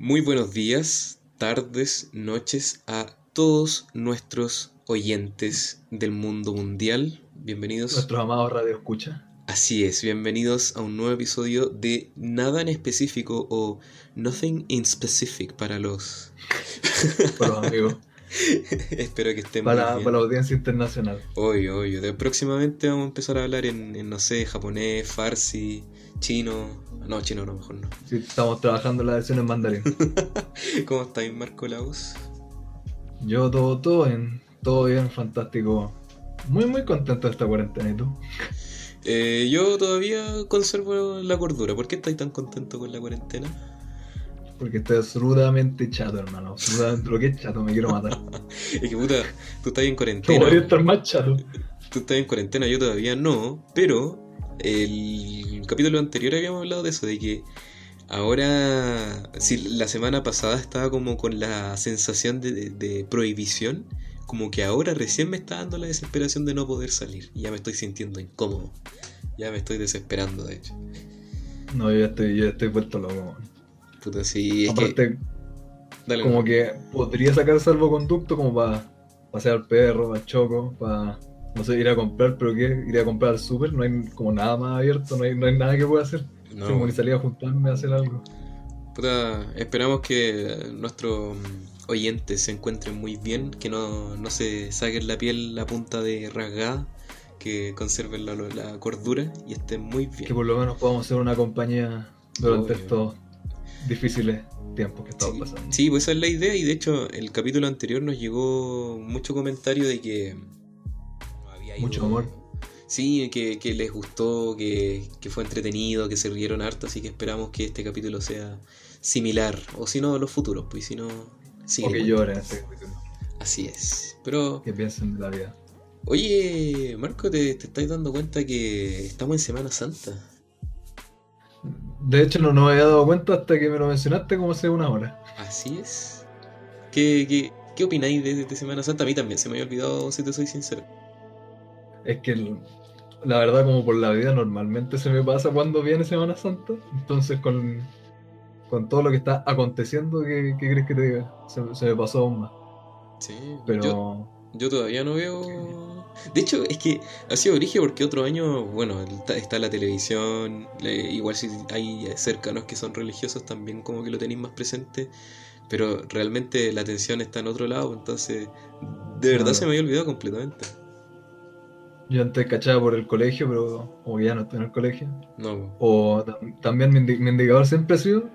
Muy buenos días, tardes, noches a todos nuestros oyentes del mundo mundial. Bienvenidos. Nuestros amados Radio Escucha. Así es, bienvenidos a un nuevo episodio de Nada en específico o Nothing in Specific para los, para los amigos. Espero que estén para, muy bien. Para la audiencia internacional. Obvio. De, próximamente vamos a empezar a hablar en, en, no sé, japonés, farsi, chino. No, chino no, mejor no. Sí, estamos trabajando la versión en mandarín. ¿Cómo estáis, Marco Laus? Yo todo, todo bien, todo bien, fantástico. Muy, muy contento de esta cuarentena, ¿y tú? Eh, yo todavía conservo la cordura. ¿Por qué estáis tan contento con la cuarentena? Porque estoy absolutamente chato, hermano. Absolutamente lo que es chato, me quiero matar. es que puta, tú estás en cuarentena. A estar más chato. Tú estás en cuarentena, yo todavía no, pero el capítulo anterior habíamos hablado de eso, de que ahora, si la semana pasada estaba como con la sensación de, de, de, prohibición, como que ahora recién me está dando la desesperación de no poder salir. Y ya me estoy sintiendo incómodo. Ya me estoy desesperando, de hecho. No, yo ya estoy, yo ya estoy vuelto loco. Puta, sí, es Aparte, que... Dale, como que podría sacar salvoconducto como para pasear al perro, al choco, para no sé, ir a comprar, pero ¿qué? Ir a comprar al súper, no hay como nada más abierto, no hay, no hay nada que pueda hacer. No. como ni salir a juntarme a hacer algo. Puta, esperamos que nuestros oyentes se encuentren muy bien, que no, no se saquen la piel la punta de rasgada, que conserven la, la, cordura y estén muy bien. Que por lo menos podamos ser una compañía durante Obvio. estos difíciles tiempos que estamos sí, pasando. Sí, pues esa es la idea y de hecho el capítulo anterior nos llegó mucho comentario de que mucho amor. Sí, que, que les gustó, que, que, fue entretenido, que se rieron harto, así que esperamos que este capítulo sea similar, o si no, los futuros, pues si no... O que lloren este capítulo. Así es, pero... Que piensen de la vida. Oye, Marco, ¿te, te estáis dando cuenta que estamos en Semana Santa? De hecho, no, no me había dado cuenta hasta que me lo mencionaste como hace una hora. Así es. ¿Qué, qué, qué opináis de, de, Semana Santa? A mí también se me había olvidado, si te soy sincero. Es que la verdad, como por la vida, normalmente se me pasa cuando viene Semana Santa. Entonces, con, con todo lo que está aconteciendo, ¿qué, qué crees que te diga? Se, se, me pasó aún más. Sí, pero. Yo, yo todavía no veo. De hecho, es que ha sido origen porque otro año, bueno, está, está la televisión, le, igual si hay cercanos que son religiosos también como que lo tenéis más presente, pero realmente la atención está en otro lado, entonces de verdad Claro. se me había olvidado completamente. Yo antes cachaba por el colegio, pero como ya no estoy en el colegio. No, O tam- también mi, mi indicador siempre ha sido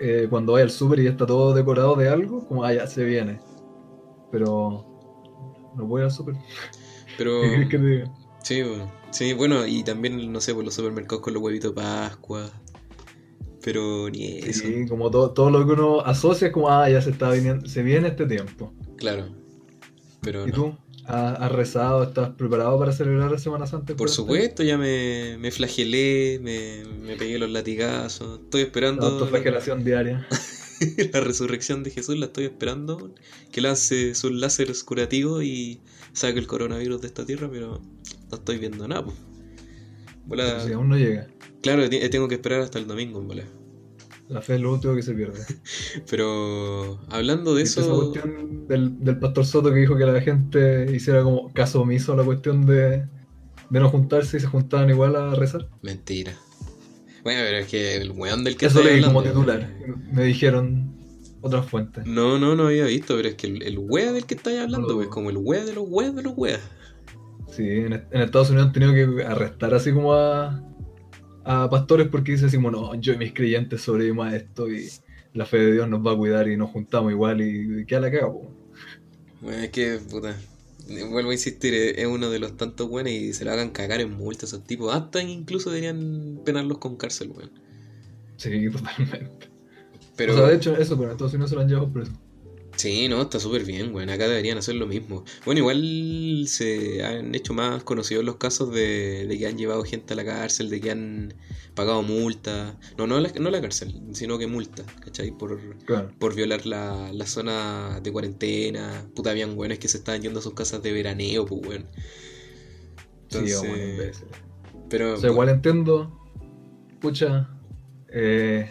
eh, cuando vaya al súper y ya está todo decorado de algo, como ah, ya se viene. Pero no voy al súper. pero ¿Qué quieres que te diga? sí, bueno, sí, bueno, y también, no sé, por los supermercados con los huevitos de Pascua, pero ni eso, Sí, como todo, todo lo que uno asocia es como, ah, ya se está viniendo, se viene este tiempo. claro, pero ¿Y no. tú? ¿Has, has rezado? ¿Estás preparado para celebrar la Semana Santa? Por supuesto, ya me, me flagelé, me, me pegué los latigazos. Estoy esperando Autoflagelación diaria. la resurrección de Jesús, la estoy esperando. Que lance sus láseres curativos y saque el coronavirus de esta tierra, pero no estoy viendo nada. pues. Bola- si aún no llega. Claro, tengo que esperar hasta el domingo, bola. La fe es lo último que se pierde. Pero hablando de ¿Viste esa eso, cuestión del, del pastor Soto que dijo que la gente hiciera como caso omiso a la cuestión de, de no juntarse y se juntaban igual a rezar? mentira. Bueno, pero es que el weón del que Eso leí como hablando- titular. Me dijeron otras fuentes. No, no, no había visto, pero es que el, el wea del que estáis hablando, No. pues como el wea de los weas de los weas. Sí, en, en Estados Unidos han tenido que arrestar así como a, a pastores porque dicen así como, no, yo y mis creyentes sobrevivimos a esto y la fe de Dios nos va a cuidar y nos juntamos igual y, y queda la caga, po. Bueno, es que, puta, vuelvo a insistir, es es uno de los tantos buenos y se lo hagan cagar en multas esos tipos. Hasta incluso deberían penarlos con cárcel, weón. Sí, totalmente. Pero, O sea, de hecho, eso, pero en Estados Unidos se lo han llevado preso. Sí, no, está súper bien, weón. Acá deberían hacer lo mismo. Bueno, igual se han hecho más conocidos los casos de, de que han llevado gente a la cárcel, de que han pagado multa. No, no la, no la cárcel, sino que multa, ¿cachai? Por, Claro. por violar la, la zona de cuarentena. Puta, habían weones que se estaban yendo a sus casas de veraneo, pues, weón. Sí, Entonces, bueno, imbéciles. pero O sea, igual entiendo, pucha, eh,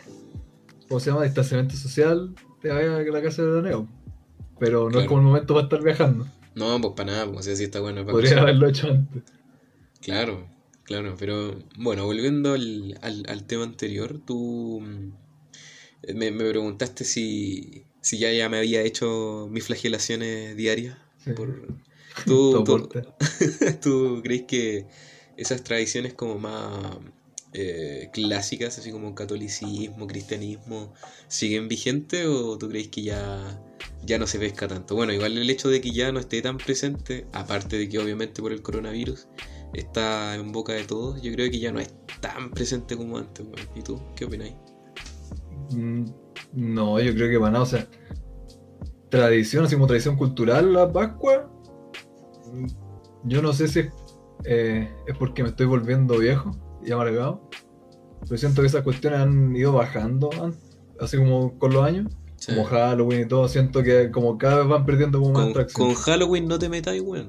¿cómo se llama? Distanciamiento social, te vayas a la casa de Neo. Pero no Claro. es como el momento para estar viajando. No, pues para nada, pues o sea, sí está bueno. para Podría haberlo hecho antes. Claro, claro, pero bueno, volviendo al, al, al tema anterior, tú mm, me, me preguntaste si, si ya, ya me había hecho mis flagelaciones diarias. Sí. Por, ¿tú, tú, tú crees que esas tradiciones como más eh, clásicas, así como catolicismo, cristianismo, siguen vigentes o tú crees que ya, ya no se pesca tanto? Bueno, igual el hecho de que ya no esté tan presente, aparte de que obviamente por el coronavirus está en boca de todos, yo creo que ya no es tan presente como antes. ¿Y tú qué opináis? Mm, No, yo creo que para nada, o sea, tradición, así como tradición cultural, la Pascua, mm, yo no sé si eh, es porque me estoy volviendo viejo y amargado, pero siento que esas cuestiones han ido bajando, an- así como con los años, Sí. como Halloween y todo, siento que como cada vez van perdiendo como más Con, atracción. con Halloween no te metáis, weón.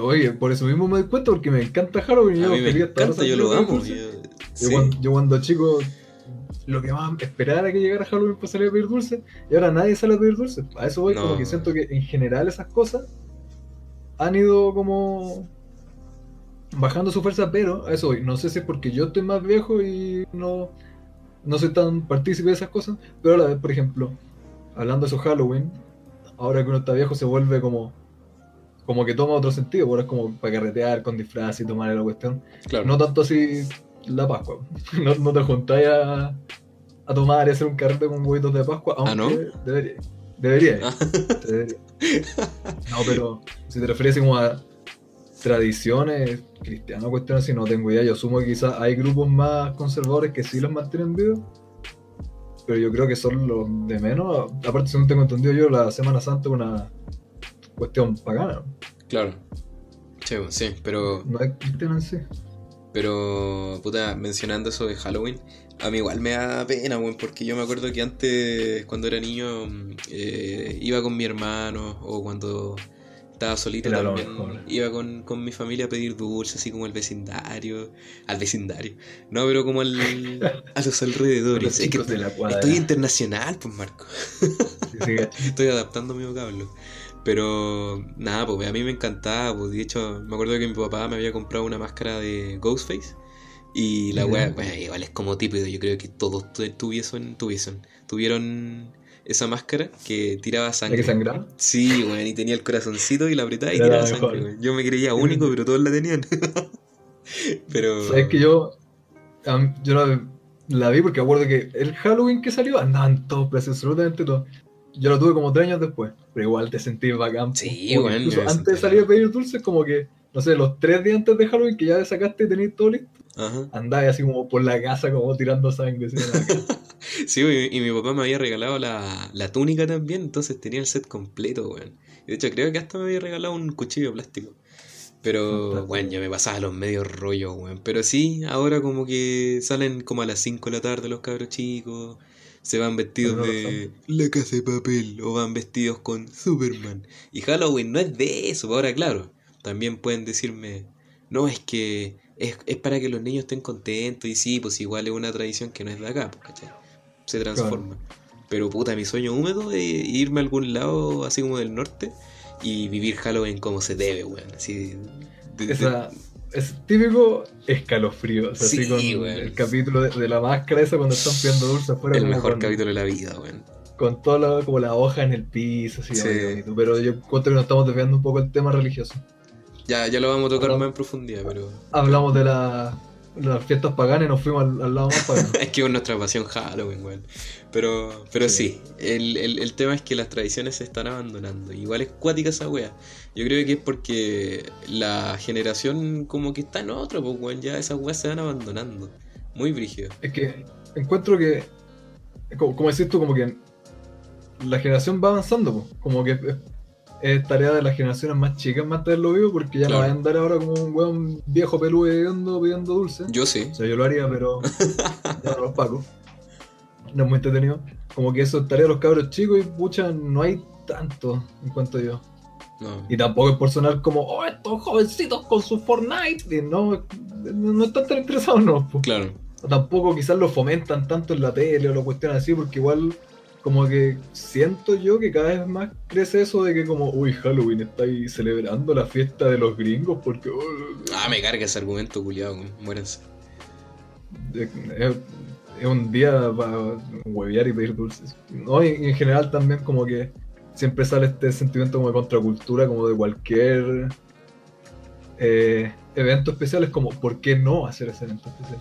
Oye, por eso mismo me doy cuenta, porque me encanta Halloween A yo mí me encanta, yo lo amo. yo- Yo, sí. cuando, yo cuando chico, lo que más esperaba era que llegara Halloween para salir a pedir dulce, y ahora nadie sale a pedir dulce. A eso voy, No. como que siento que en general esas cosas han ido como bajando su fuerza, pero a eso voy. No sé si es porque yo estoy más viejo y no, no soy tan partícipe de esas cosas, pero a la vez, por ejemplo, hablando de eso Halloween, ahora que uno está viejo se vuelve como como que toma otro sentido, ahora es como para carretear con disfraz y tomar la cuestión. Claro. No tanto así la Pascua. No, no te juntáis a, a tomar y hacer un carrete con huevitos de Pascua, aunque ¿Ah, no? debería. Debería. Ah. debería. No, pero si te refieres como a tradiciones cristianas, cuestiones así, no tengo idea. Yo asumo que quizás hay grupos más conservadores que sí los mantienen vivos. Pero yo creo que son los de menos. Aparte, según tengo entendido yo, la Semana Santa es una cuestión pagana. Claro. Sí, sí, pero, No es cristiana sí. pero, puta, mencionando eso de Halloween, a mí igual me da pena, weón, porque yo me acuerdo que antes, cuando era niño, eh, iba con mi hermano, o cuando estaba solito Era también, iba con, con mi familia a pedir dulces, así como al vecindario, al vecindario, no, pero como al, a los alrededores. Los Es que de la estoy internacional, pues, Marco. Sí, sí, Estoy adaptando mi vocablo. Pero nada, pues a mí me encantaba. Pues, de hecho, me acuerdo que mi papá me había comprado una máscara de Ghostface. Y la weá, bueno, igual es como típico. Yo creo que todos tu- tuviesen, tuviesen, tuvieron esa máscara que tiraba ¿La sangre. que sangraba? Sí, weón, y tenía el corazoncito y la apretaba y tiraba la sangre, weón. Yo me creía único, pero todos la tenían. pero. Sabes que yo, yo la, la vi porque acuerdo que el Halloween que salió andaban todos presos, absolutamente todos. Yo lo tuve como tres años después, pero igual te sentí bacán. Sí, que bueno, antes de salir a pedir dulces, como que, no sé, los tres días antes de Halloween que ya sacaste y tenías todo listo, Ajá. andabas así como por la casa, como tirando sangre. Sí, y, y mi papá me había regalado la, la túnica también, entonces tenía el set completo, weón. Y de hecho, creo que hasta me había regalado un cuchillo de plástico. Pero, bueno, ya me pasaba los medios rollos, weón. Pero sí, ahora como que salen como a las 5 de la tarde los cabros chicos, se van vestidos de la casa de papel o van vestidos con Superman. Y Halloween no es de eso, ahora claro, también pueden decirme, no, es que es, es para que los niños estén contentos y sí, pues igual es una tradición que no es de acá, pues, ¿cachai? Se transforma. Pero puta, mi sueño húmedo es irme a algún lado así como del norte y vivir Halloween como se debe, weón. Así. de- es típico escalofrío, o sea, Sí, así con weón. el capítulo de, de la máscara esa cuando están pidiendo dulces afuera. el mejor con- capítulo de la vida, weón. con toda la, como la hoja en el piso, así, Sí. Pero yo encuentro que nos estamos desviando un poco el tema religioso. Ya, ya lo vamos a tocar más en profundidad, pero. Hablamos de la- las fiestas paganas y nos fuimos al, al lado más pagano. es que es nuestra pasión Halloween, weón. Pero, pero sí, Sí. el, el, el tema es que las tradiciones se están abandonando. Igual es cuática esa wea. Yo creo que es porque la generación como que está en otro, pues weón, ya esas weas se van abandonando. Muy brígido. es que encuentro que, como, como decís tú, como que la generación va avanzando, po. como que es, tarea de las generaciones más chicas mantenerlo vivo porque ya Claro. no a andar ahora como un weón viejo peludo pidiendo, pidiendo dulce. Yo sí. O sea, yo lo haría, pero ya no los pago. No es muy entretenido. Como que eso es tarea de los cabros chicos y pucha, no hay tanto en cuanto yo. No. Y tampoco es por sonar como, oh, estos jovencitos con su Fortnite. Y no, no están tan interesados, no. po. Claro. tampoco quizás lo fomentan tanto en la tele o lo cuestionan así, porque igual como que siento yo que cada vez más crece eso de que como, uy, Halloween está ahí celebrando la fiesta de los gringos porque... oh, Ah, me carga ese argumento, culiado, muéranse. es, es un día para huevear y pedir dulces. No, y en general también como que siempre sale este sentimiento como de contracultura, como de cualquier eh, evento especial, es como, ¿por qué no hacer ese evento especial?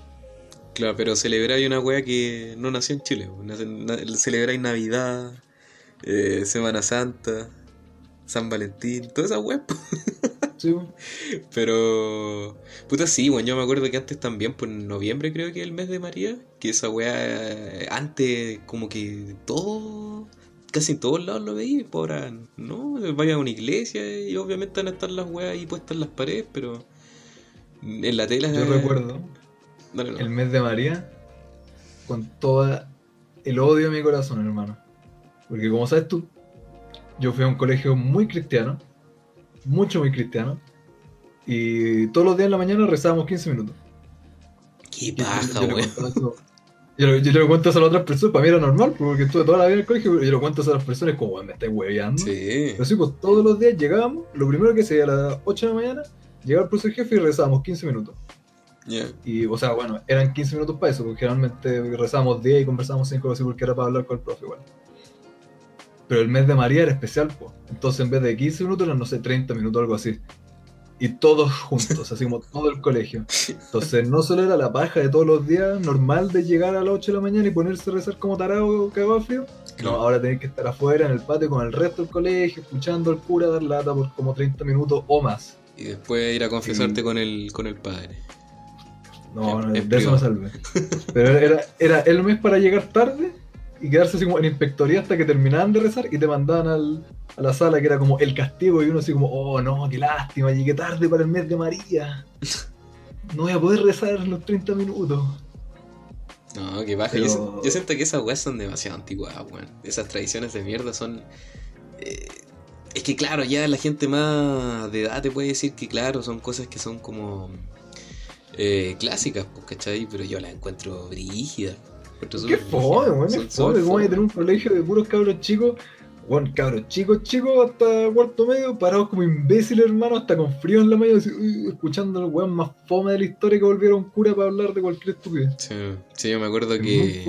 Claro, pero celebráis una wea que no nació en Chile. Celebráis Navidad, eh, Semana Santa, San Valentín, todas esas weas. Sí. Pero, puta, sí, bueno, yo me acuerdo que antes también, por noviembre creo que el mes de María, que esa wea, eh, antes como que todo, casi en todos lados lo veí, por ahora, no, vaya a una iglesia y obviamente van a estar las weas ahí puestas en las paredes, pero en la tela... yo recuerdo Dale, no. el mes de María con todo el odio de mi corazón, hermano. Porque como sabes tú, yo fui a un colegio muy cristiano, mucho muy cristiano, y todos los días en la mañana rezábamos 15 minutos. Qué Yo- paja, yo, weón. yo, le- yo le cuento eso a las otras personas, para mí era normal, porque estuve toda la vida en el colegio, pero yo le cuento a las personas como, "Weón, me estáis hueveando. Sí. Pero sí, pues todos los días llegábamos, lo primero que hacía a las 8 de la mañana, llegaba el profesor jefe y rezábamos 15 minutos. Ya. Y, o sea, bueno, eran 15 minutos para eso, porque generalmente rezábamos 10 y conversábamos 5 así porque era para hablar con el profe igual. Pero el mes de María era especial, pues. Entonces en vez de 15 minutos eran, no sé, 30 minutos, algo así. Y todos juntos, así como todo el colegio. Entonces no solo era la paja de todos los días, normal de llegar a las 8 de la mañana y ponerse a rezar como tarado cagado frío. No, ahora tenés que estar afuera en el patio con el resto del colegio, escuchando al cura dar lata por como 30 minutos o más. Y después ir a confesarte Y- con el con el padre. No, no, de eso me salvé. Pero era, era el mes para llegar tarde y quedarse así como en inspectoría hasta que terminaban de rezar y te mandaban al, a la sala que era como el castigo y uno así como, oh no, qué lástima, llegué tarde para el mes de María. No voy a poder rezar los 30 minutos. No, qué baja. Pero- Yo, siento- yo siento que esas weas son demasiado anticuadas, weón. Esas tradiciones de mierda son. eh, es que, claro, ya la gente más de edad te puede decir que, claro, son cosas que son como. Eh, clásicas, pues, ¿cachai? Pero yo las encuentro brígidas. Qué fome, weón, es fome. ¿Cómo tener un colegio de puros cabros chicos? Bueno, cabros chicos, chicos, hasta cuarto medio, parados como imbéciles, hermano, hasta con frío en la mañana, escuchando al weón más fome de la historia que volviera un cura para hablar de cualquier estupidez. Sí, sí, yo me acuerdo que.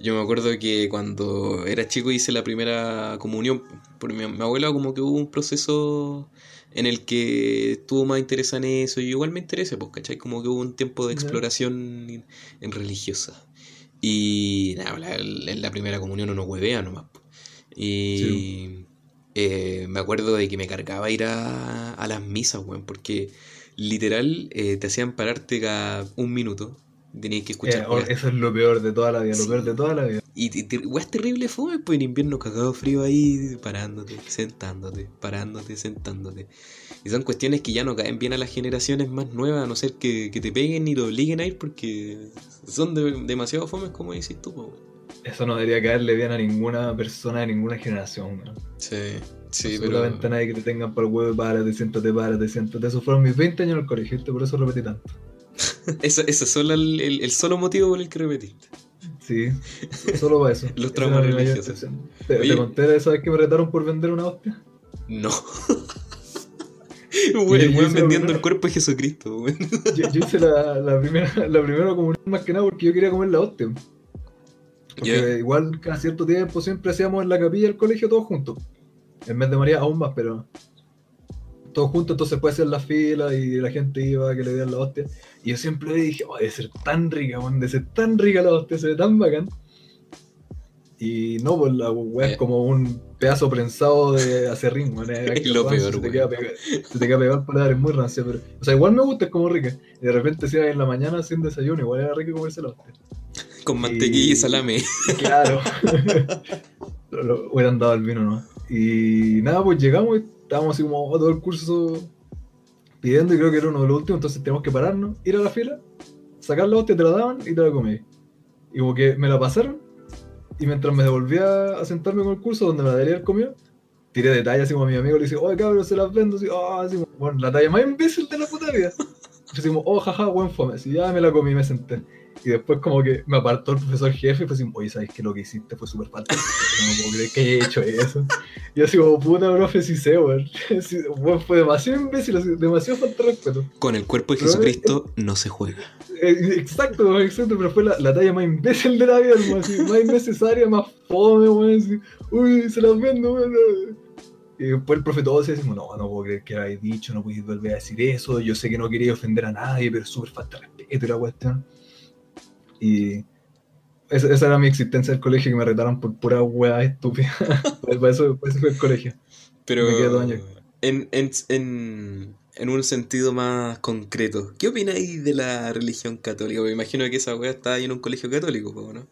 Yo me acuerdo que cuando era chico hice la primera comunión. Por mi, mi abuela como que hubo un proceso en el que estuvo más interesada en eso. Y igual me interesa, pues, ¿cachai? Como que hubo un tiempo de exploración en, en religiosa. Y nada, la- en la primera comunión uno huevea nomás. po. Y eh, me acuerdo de que me cargaba ir a, a las misas, weón, porque literal eh, te hacían pararte cada un minuto. Tenías que escuchar Eh, eso es lo peor de toda la vida, Sí. lo peor de toda la vida. y te- weas terrible fue, pues en invierno cagado frío ahí, parándote, sentándote, parándote, sentándote. Y son cuestiones que ya no caen bien a las generaciones más nuevas, a no ser que, que te peguen y te obliguen a ir porque son de- demasiado fomes, como decís tú, po. Eso no debería caerle bien a ninguna persona de ninguna generación, weón. Sí, sí, pero... Absolutamente a nadie que te tengan para el huevo, párate, siéntate, párate, siéntate. Esos fueron mis 20 años en el colegio, por eso repetí tanto. Ese es solo el, el- el solo motivo por el que repetiste. Sí, solo para eso. Los traumas religiosos. ¿Te, Oye. te conté de esa vez que me retaron por vender una hostia? No. hice vendiendo el cuerpo de Jesucristo. Yo, yo hice la, la primera, la primera comunión más que nada porque yo quería comer la hostia. Porque igual cada cierto tiempo siempre hacíamos en la capilla del colegio todos juntos. En vez de María aún más, pero todos juntos, entonces puede hacer la fila y la gente iba a que le dieran la hostia. Y yo siempre dije, oh, debe ser tan rica, man, debe ser tan rica la hostia, se ve tan bacán. Y no, pues la weá Eh. es como un pedazo prensado de acerrín, man. Es Es lo peor, se te, weón. queda pegado, se te queda pegado al paladar, es muy rancia, pero. O sea, igual me gusta, es como rica. Y de repente si era en la mañana sin desayuno, igual era rico comerse la hostia. Con mantequilla y salame. Claro. lo, hubieran dado el vino, ¿no? Y nada, pues llegamos y estábamos así como todo el curso pidiendo y creo que era uno de los últimos, entonces teníamos que pararnos, ir a la fila, sacar la hostia, te la daban y te la comí. Y como que me la pasaron y mientras me devolvía a sentarme con el curso donde me la debería haber comido, tiré detalles así como a mi amigo, le dije, oye cabrón, se las vendo, así, ah, así, bueno, la talla más imbécil de la puta vida. Así como, oh, jaja, buen fome, así, ya me la comí me senté. Y después como que me apartó el profesor jefe y fue así, oye, ¿sabes que lo que hiciste fue súper fantástico? No puedo creer que haya hecho eso. Y yo así como, puta, profe, sí sé, weón. Fue demasiado imbécil, demasiado falta de respeto. Con el cuerpo de Pero, Jesucristo no se juega. Eh, Exacto, exacto, pero fue la, la talla más imbécil de la vida, weón, así, más innecesaria, más fome, weón, uy, se las vendo, weón. Y después el profe todo se decimos, no, no puedo creer que lo habéis dicho, no podéis volver a decir eso, yo sé que no quería ofender a nadie, pero súper falta de respeto y la cuestión. Y esa, esa era mi existencia del colegio, que me retaron por pura weá estúpida. para, eso, para eso fue el colegio. Pero en, en, en, en un sentido más concreto, ¿qué opináis de la religión católica? Me imagino que esa weá está ahí en un colegio católico, ¿no?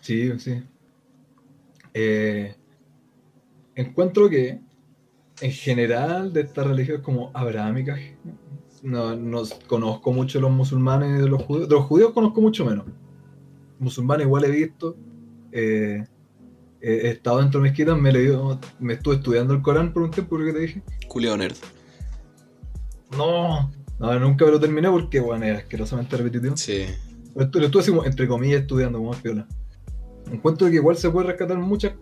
Sí, sí. Eh, encuentro que en general de estas religiones como abrahámicas, no, no conozco mucho los musulmanes de los judíos. De los judíos conozco mucho menos. Musulmanes igual he visto. eh, he estado dentro de mezquitas, me me estuve estudiando el Corán por un tiempo, porque te dije. Julio Nerd. No, no, nunca me lo terminé porque, bueno, es asquerosamente repetitivo. Sí. Lo estu- lo estuve así entre comillas estudiando como piola. Encuentro que igual se puede rescatar muchas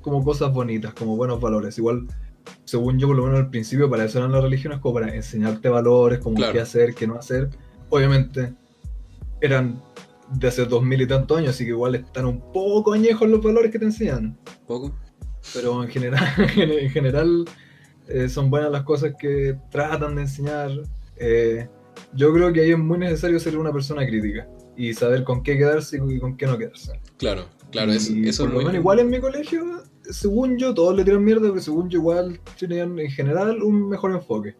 como cosas bonitas, como buenos valores. Igual, según yo, por lo menos al principio, para eso eran las religiones, como para enseñarte valores, como Claro. qué hacer, qué no hacer. Obviamente, eran de hace dos mil y tantos años, así que igual están un poco añejos los valores que te enseñan. ¿Poco? Pero en general, en general eh, son buenas las cosas que tratan de enseñar. Eh, yo creo que ahí es muy necesario ser una persona crítica y saber con qué quedarse y con qué no quedarse. Claro, claro, eso, Y eso por es lo muy... menos igual en mi colegio, según yo, todos le tiran mierda, pero según yo igual tenían en general un mejor enfoque.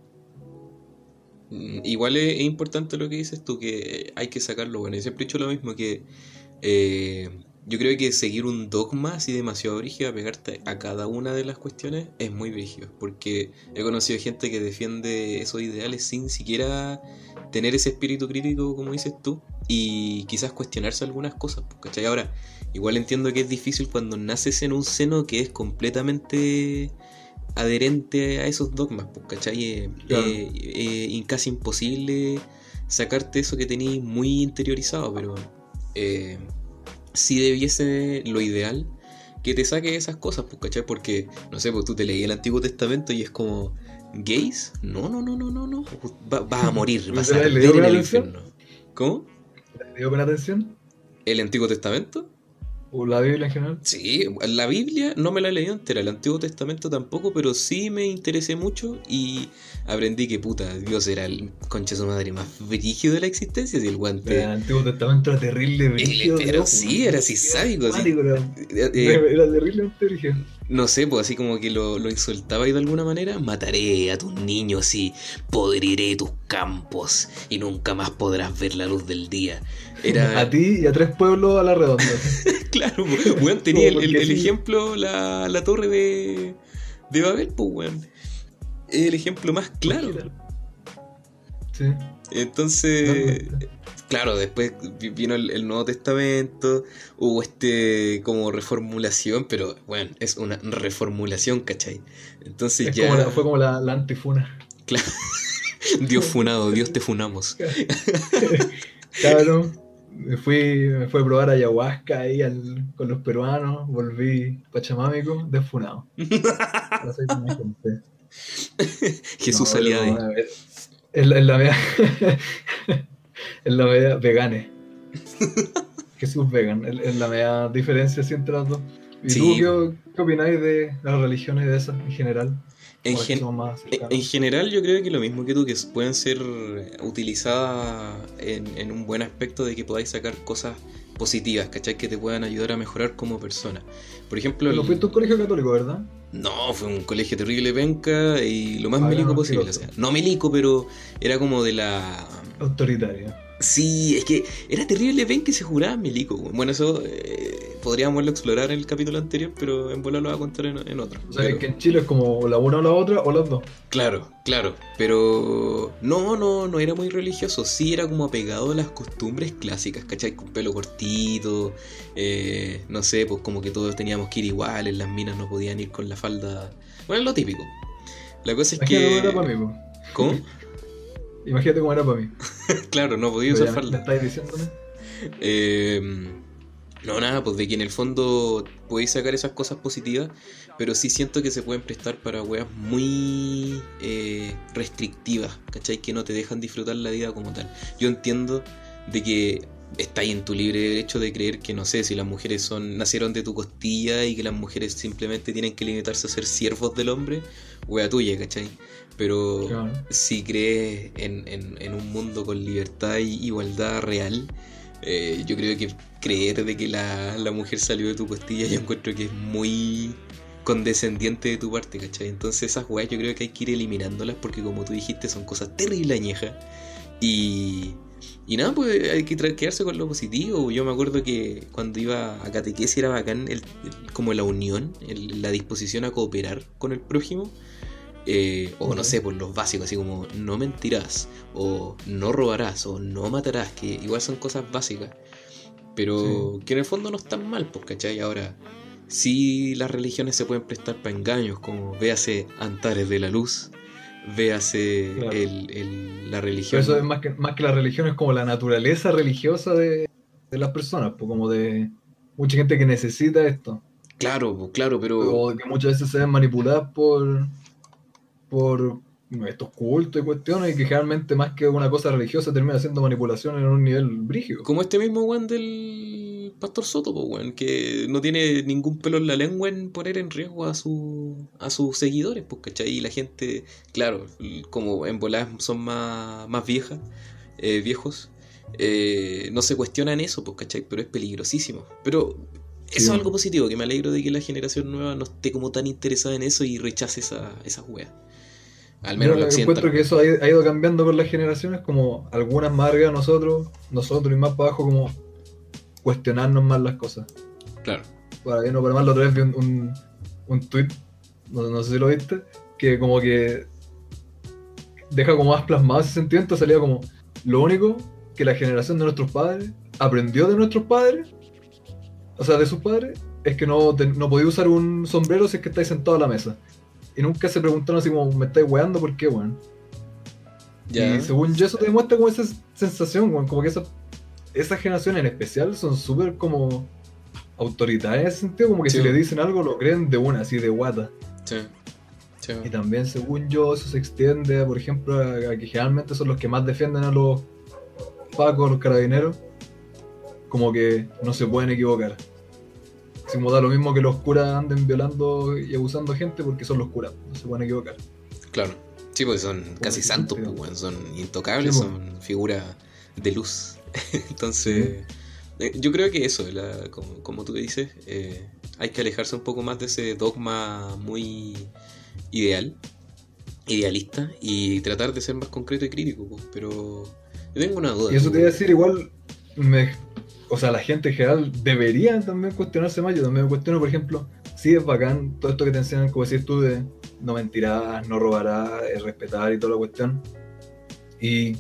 Mm, Igual es, importante lo que dices tú, que hay que sacarlo bueno. Yo siempre he dicho lo mismo, que eh, yo creo que seguir un dogma así demasiado brígido, a pegarte a cada una de las cuestiones, es muy brígido. Porque he conocido gente que defiende esos ideales sin siquiera tener ese espíritu crítico, como dices tú, y quizás cuestionarse algunas cosas. pues, ¿cachai? Ahora, igual entiendo que es difícil cuando naces en un seno que es completamente adherente a esos dogmas, pues, ¿cachai? Eh, Claro. eh, eh, y casi imposible sacarte eso que tenéis muy interiorizado, pero eh, si debiese lo ideal que te saque esas cosas, pues, ¿cachai? Porque, no sé, pues tú te leí el Antiguo Testamento y es como, ¿gays? No, no, no, no, no, no. Va- vas a morir, vas a ¿Le- le arder en el buena atención? infierno. ¿Cómo? ¿Te dio con atención? ¿El Antiguo Testamento? ¿O la Biblia en general? Sí, la Biblia no me la leí entera, el Antiguo Testamento tampoco, pero sí me interesé mucho y aprendí que puta, Dios era el concha de su madre más brígido de la existencia, si el guante. El Antiguo Testamento era terrible, brígido, pero sí, era así sádico, así. Era, Eh, eh, era terriblemente brígido. no sé, pues así como que lo, lo insultaba y de alguna manera, mataré a tus niños y podriré tus campos y nunca más podrás ver la luz del día. Era, A ti y a tres pueblos a la redonda. claro, pues, weón, tenía el, el- Porque el sí. ejemplo, la, la torre de, de Babel, pues weón. Es el ejemplo más claro. Sí. Entonces, claro, después vi- vino el, el Nuevo Testamento, hubo este como reformulación, pero bueno, es una reformulación, ¿cachai? Entonces Es ya, como la- fue como la, la antifuna. Dios funado, Dios te funamos. Cabrón, me fui, me fui a probar ayahuasca ahí al- con los peruanos, volví pachamámico, desfunado. Jesús No, salía de ahí. es la, es la media. es la media vegane. Jesús vegan. Es es la media diferencia así entre las dos. ¿Y Sí. tú qué, qué opináis de las religiones de esas en general? En, gen- en- general yo creo que lo mismo que tú, que pueden ser utilizadas en, en un buen aspecto de que podáis sacar cosas positivas, ¿cachai? Que te puedan ayudar a mejorar como persona. Por ejemplo, Pero el- fuiste un colegio católico, ¿verdad? No, fue un colegio terrible penca y lo más Ah, milico no, posible. O sea, no milico, pero era como de la. Autoritario. Sí, es que era terrible penca y se juraba milico. Bueno, eso eh, podríamos explorar en el capítulo anterior, pero en volar lo voy a contar en, en otro. O sea, Pero- es que en Chile es como la una o la otra o las dos. Claro, claro, pero no, no, no era muy religioso, sí era como apegado a las costumbres clásicas, ¿cachai? Con pelo cortito, eh, no sé, pues como que todos teníamos que ir iguales, las minas no podían ir con la falda, bueno, lo típico. La cosa es cómo que... era para mí. ¿Cómo? Imagínate cómo era para mí. Claro, no podía usar me- falda. estáis diciéndome. Em, no, nada, pues de que en el fondo podéis sacar esas cosas positivas, pero sí siento que se pueden prestar para weas muy eh, restrictivas, ¿cachai? Que no te dejan disfrutar la vida como tal. Yo entiendo de que está ahí en tu libre derecho de creer que no sé si las mujeres son nacieron de tu costilla y que las mujeres simplemente tienen que limitarse a ser siervos del hombre, wea tuya, ¿cachai? Pero Claro. si crees en, en- en un mundo con libertad y igualdad real, eh, yo creo que creer de que la, la mujer salió de tu costilla, yo encuentro que es muy condescendiente de tu parte, ¿cachai? Entonces esas weas yo creo que hay que ir eliminándolas porque como tú dijiste son cosas terrible añejas y, y nada, pues hay que quedarse con lo positivo. Yo me acuerdo que cuando iba a catequesis era bacán el, el- como la unión, el- la disposición a cooperar con el prójimo. Eh, o no sé, por los básicos, así como no mentirás, o no robarás, o no matarás, que igual son cosas básicas, pero que en el fondo no están mal, pues, ¿cachai? Ahora, sí las religiones se pueden prestar para engaños, como véase Antares de la Luz, véase Claro. el, el- la Pero religión. eso es más que, más que la religión, es como la naturaleza religiosa de, de las personas, pues como de mucha gente que necesita esto. Claro, pues, claro, pero... O que muchas veces se ven manipuladas por, por estos cultos y cuestiones, y que generalmente más que una cosa religiosa termina siendo manipulación en un nivel brígido. Como este mismo weón del Pastor Soto, weón, que no tiene ningún pelo en la lengua en poner en riesgo a, su, a sus seguidores, pues, ¿cachai? Y la gente, claro, como en voladas son más, más viejas, eh, viejos, eh, no se cuestionan eso, pues, ¿cachai? Pero es peligrosísimo. Pero eso es algo positivo, que me alegro de que la generación nueva no esté como tan interesada en eso y rechace esa, esas weas. Al menos Yo lo encuentro que eso ha ido, ha ido cambiando con las generaciones, como algunas más arriba de nosotros, nosotros y más para abajo, como cuestionarnos más las cosas. Claro. Para bien o para mal, la otra vez vi un, un, un tweet, no, no sé si lo viste, que como que deja como más plasmado ese sentimiento, salía como lo único que la generación de nuestros padres aprendió de nuestros padres, o sea, de sus padres, es que no, te- no podía usar un sombrero si es que estáis sentado a la mesa. Y nunca se preguntaron así como, me estáis weando, ¿por qué, weón? Y según yo eso te demuestra como esa sensación, weón, como que esa, esa generación en especial son súper como autoritarias en ese sentido, como que Sí. si le dicen algo lo creen de una, así de guata. Sí. Sí. Y también según yo eso se extiende, por ejemplo, a, a que generalmente son los que más defienden a los pacos, los carabineros, como que no se pueden equivocar. Como da lo mismo que los curas anden violando y abusando gente porque son los curas, no se pueden equivocar. Claro. Sí, porque son casi santos, pues, son intocables, Sí, son figuras de luz. Entonces, eh, yo creo que eso, la- como, como tú dices, eh, hay que alejarse un poco más de ese dogma muy ideal, idealista, y tratar de ser más concreto y crítico. pues, Pero yo tengo una duda. Y eso te iba a decir, igual, me, o sea, la gente en general debería también cuestionarse más. Yo también me cuestiono, por ejemplo, si es bacán todo esto que te enseñan, como decís tú, de no mentirás, no robarás, es respetar y toda la cuestión. ¿Y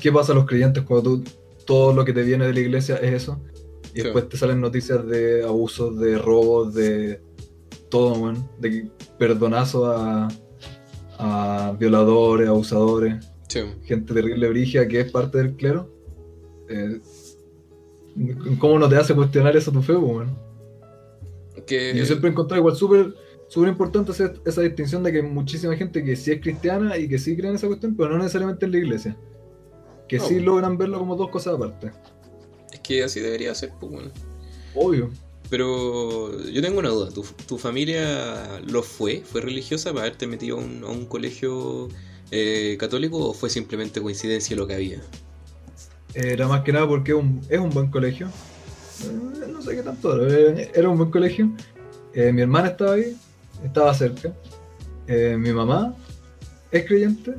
qué- pasa a los creyentes cuando tú, todo lo que te viene de la iglesia es eso? Y Sí. después te salen noticias de abusos, de robos, de todo, man, de perdonazos a, a violadores, abusadores Sí, gente terrible brigia que es parte del clero, eh, ¿cómo no te hace cuestionar eso tu fe, weón? que- Yo siempre he encontrado igual súper súper importante hacer esa distinción de que hay muchísima gente que sí es cristiana y que sí cree en esa cuestión, pero no necesariamente en la iglesia. Que No, sí logran verlo como dos cosas aparte. es que así debería ser, pues, bueno. Obvio. Pero yo tengo una duda. ¿Tu, tu familia lo fue? ¿Fue religiosa para haberte metido a un, a un colegio eh, católico o fue simplemente coincidencia lo que había? Era más que nada porque es un, es un buen colegio. Eh, No sé qué tanto, eh, era un buen colegio. Eh, mi hermana estaba ahí, estaba cerca. Eh, mi mamá es creyente.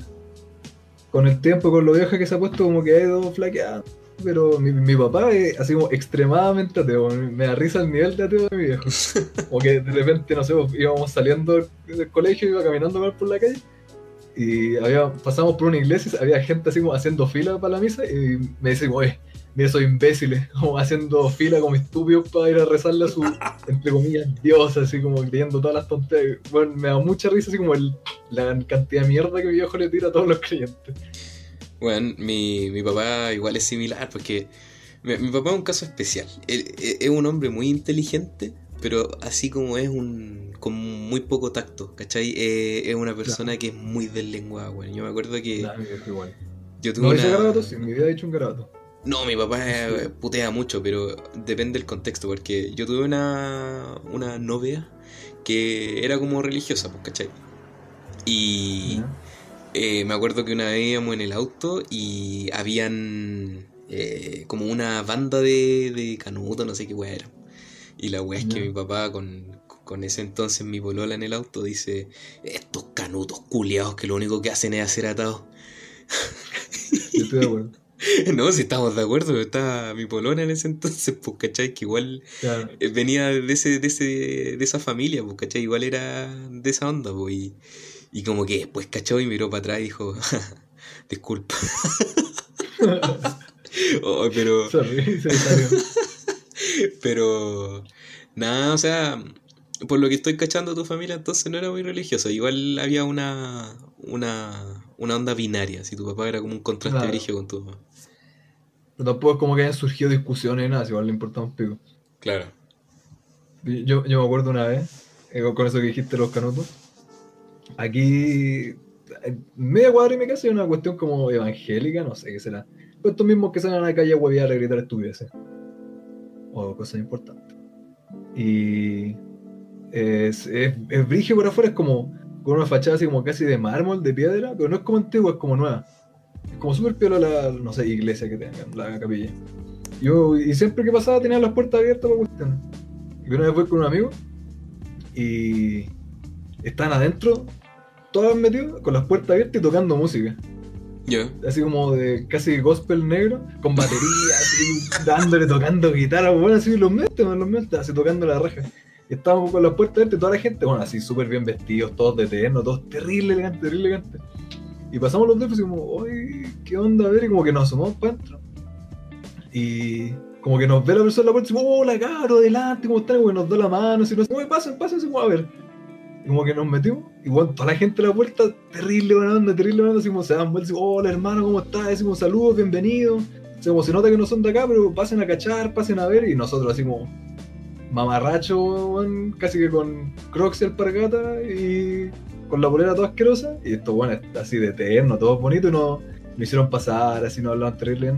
Con el tiempo, con lo vieja que se ha puesto, como que ha ido flaqueando. Pero mi, mi papá es así como extremadamente ateo. Me da risa el nivel de ateo de mi viejo. Como que de repente, no sé, íbamos saliendo del, colegio, iba caminando mal por la calle. Y había, pasamos por una iglesia, había gente así como haciendo fila para la misa. Y me dice, eh, mira esos imbéciles, como haciendo fila como estúpidos para ir a rezarle a su, entre comillas, Dios, así como creyendo todas las tonterías. Bueno, me da mucha risa, así como el- la cantidad de mierda que mi viejo le tira a todos los creyentes. Bueno, mi, mi papá igual es similar porque Mi, papá es un caso especial. Él, él es un hombre muy inteligente, pero así como es un con muy poco tacto, ¿cachai? Eh, es una persona que es muy del lenguaje, weón. Yo me acuerdo que Nah, igual. yo tuve ¿No una... garabato? Sí, mi vida he dicho un garabato. No, mi papá eh, putea mucho, pero depende del contexto, porque yo tuve una, una novia que era como religiosa, pues, ¿cachai? Y eh, me acuerdo que una vez íbamos en el auto y habían eh, como una banda de, de canuto, no sé qué weá era. Y la weá es que mi papá con, con ese entonces mi polola en el auto dice, estos canutos culiados que lo único que hacen es hacer atados. Yo estoy de acuerdo. No, si estamos de acuerdo, pero estaba mi polona en ese entonces, pues, ¿cachai? Que igual Claro. eh, venía de, ese, de, ese, de esa familia, pues, ¿cachai? Igual era de esa onda, pues, y, y como que después cachó y miró para atrás y dijo, disculpa. Oh, pero, Sorry. pero, nada, o sea, por lo que estoy cachando, tu familia entonces no era muy religiosa, igual había una, una, una onda binaria, si tu papá era como un contraste Claro. brigio con tu mamá. Pero tampoco es como que hayan surgido discusiones nada, si igual le importa un pico. Claro. Yo, yo me acuerdo una vez, eh, con eso que dijiste los canutos. Aquí, en media cuadra y mi casa hay una cuestión como evangélica, no sé qué será. Pero estos mismos que salen a la calle a huevear a gritar estupideces. O cosas importantes. Y es, es, es brígido por afuera, es como con una fachada así como casi de mármol, de piedra, pero no es como antigua, es como nueva. Es como súper piola la, no sé, iglesia que tengan, la capilla. Yo, y siempre que pasaba tenía las puertas abiertas para cuestiones. Y una vez fui con un amigo y estaban adentro, todos metidos, con las puertas abiertas y tocando música. Así como de casi gospel negro, con batería, así, dándole, tocando guitarra, bueno, así los metes, los metes, así tocando la raja. Y estábamos con las puertas abiertas toda la gente, bueno, así súper bien vestidos, todos de terno, todos terrible elegantes, terrible elegantes. Y pasamos los dos y como, uy, ¿qué onda? A ver, y como que nos asomamos para adentro. Y como que nos ve la persona en la puerta y decimos, hola cabro, adelante, ¿cómo están? Como nos da la mano, así, nos dice, pasen, pasen, así como a ver. Y como que nos metimos, y bueno, toda la gente en la puerta, terrible buena onda, terrible buena onda, así como se dan vueltas, hola hermano, ¿cómo estás? Decimos saludos, bienvenidos. Sea, como se nota que no son de acá, pero pasen a cachar, pasen a ver, y nosotros así como mamarracho, casi que con crocs y alpargata y con la polera toda asquerosa, y esto bueno, así de eterno, todo bonito, y nos, nos hicieron pasar, así nos hablaban terrible.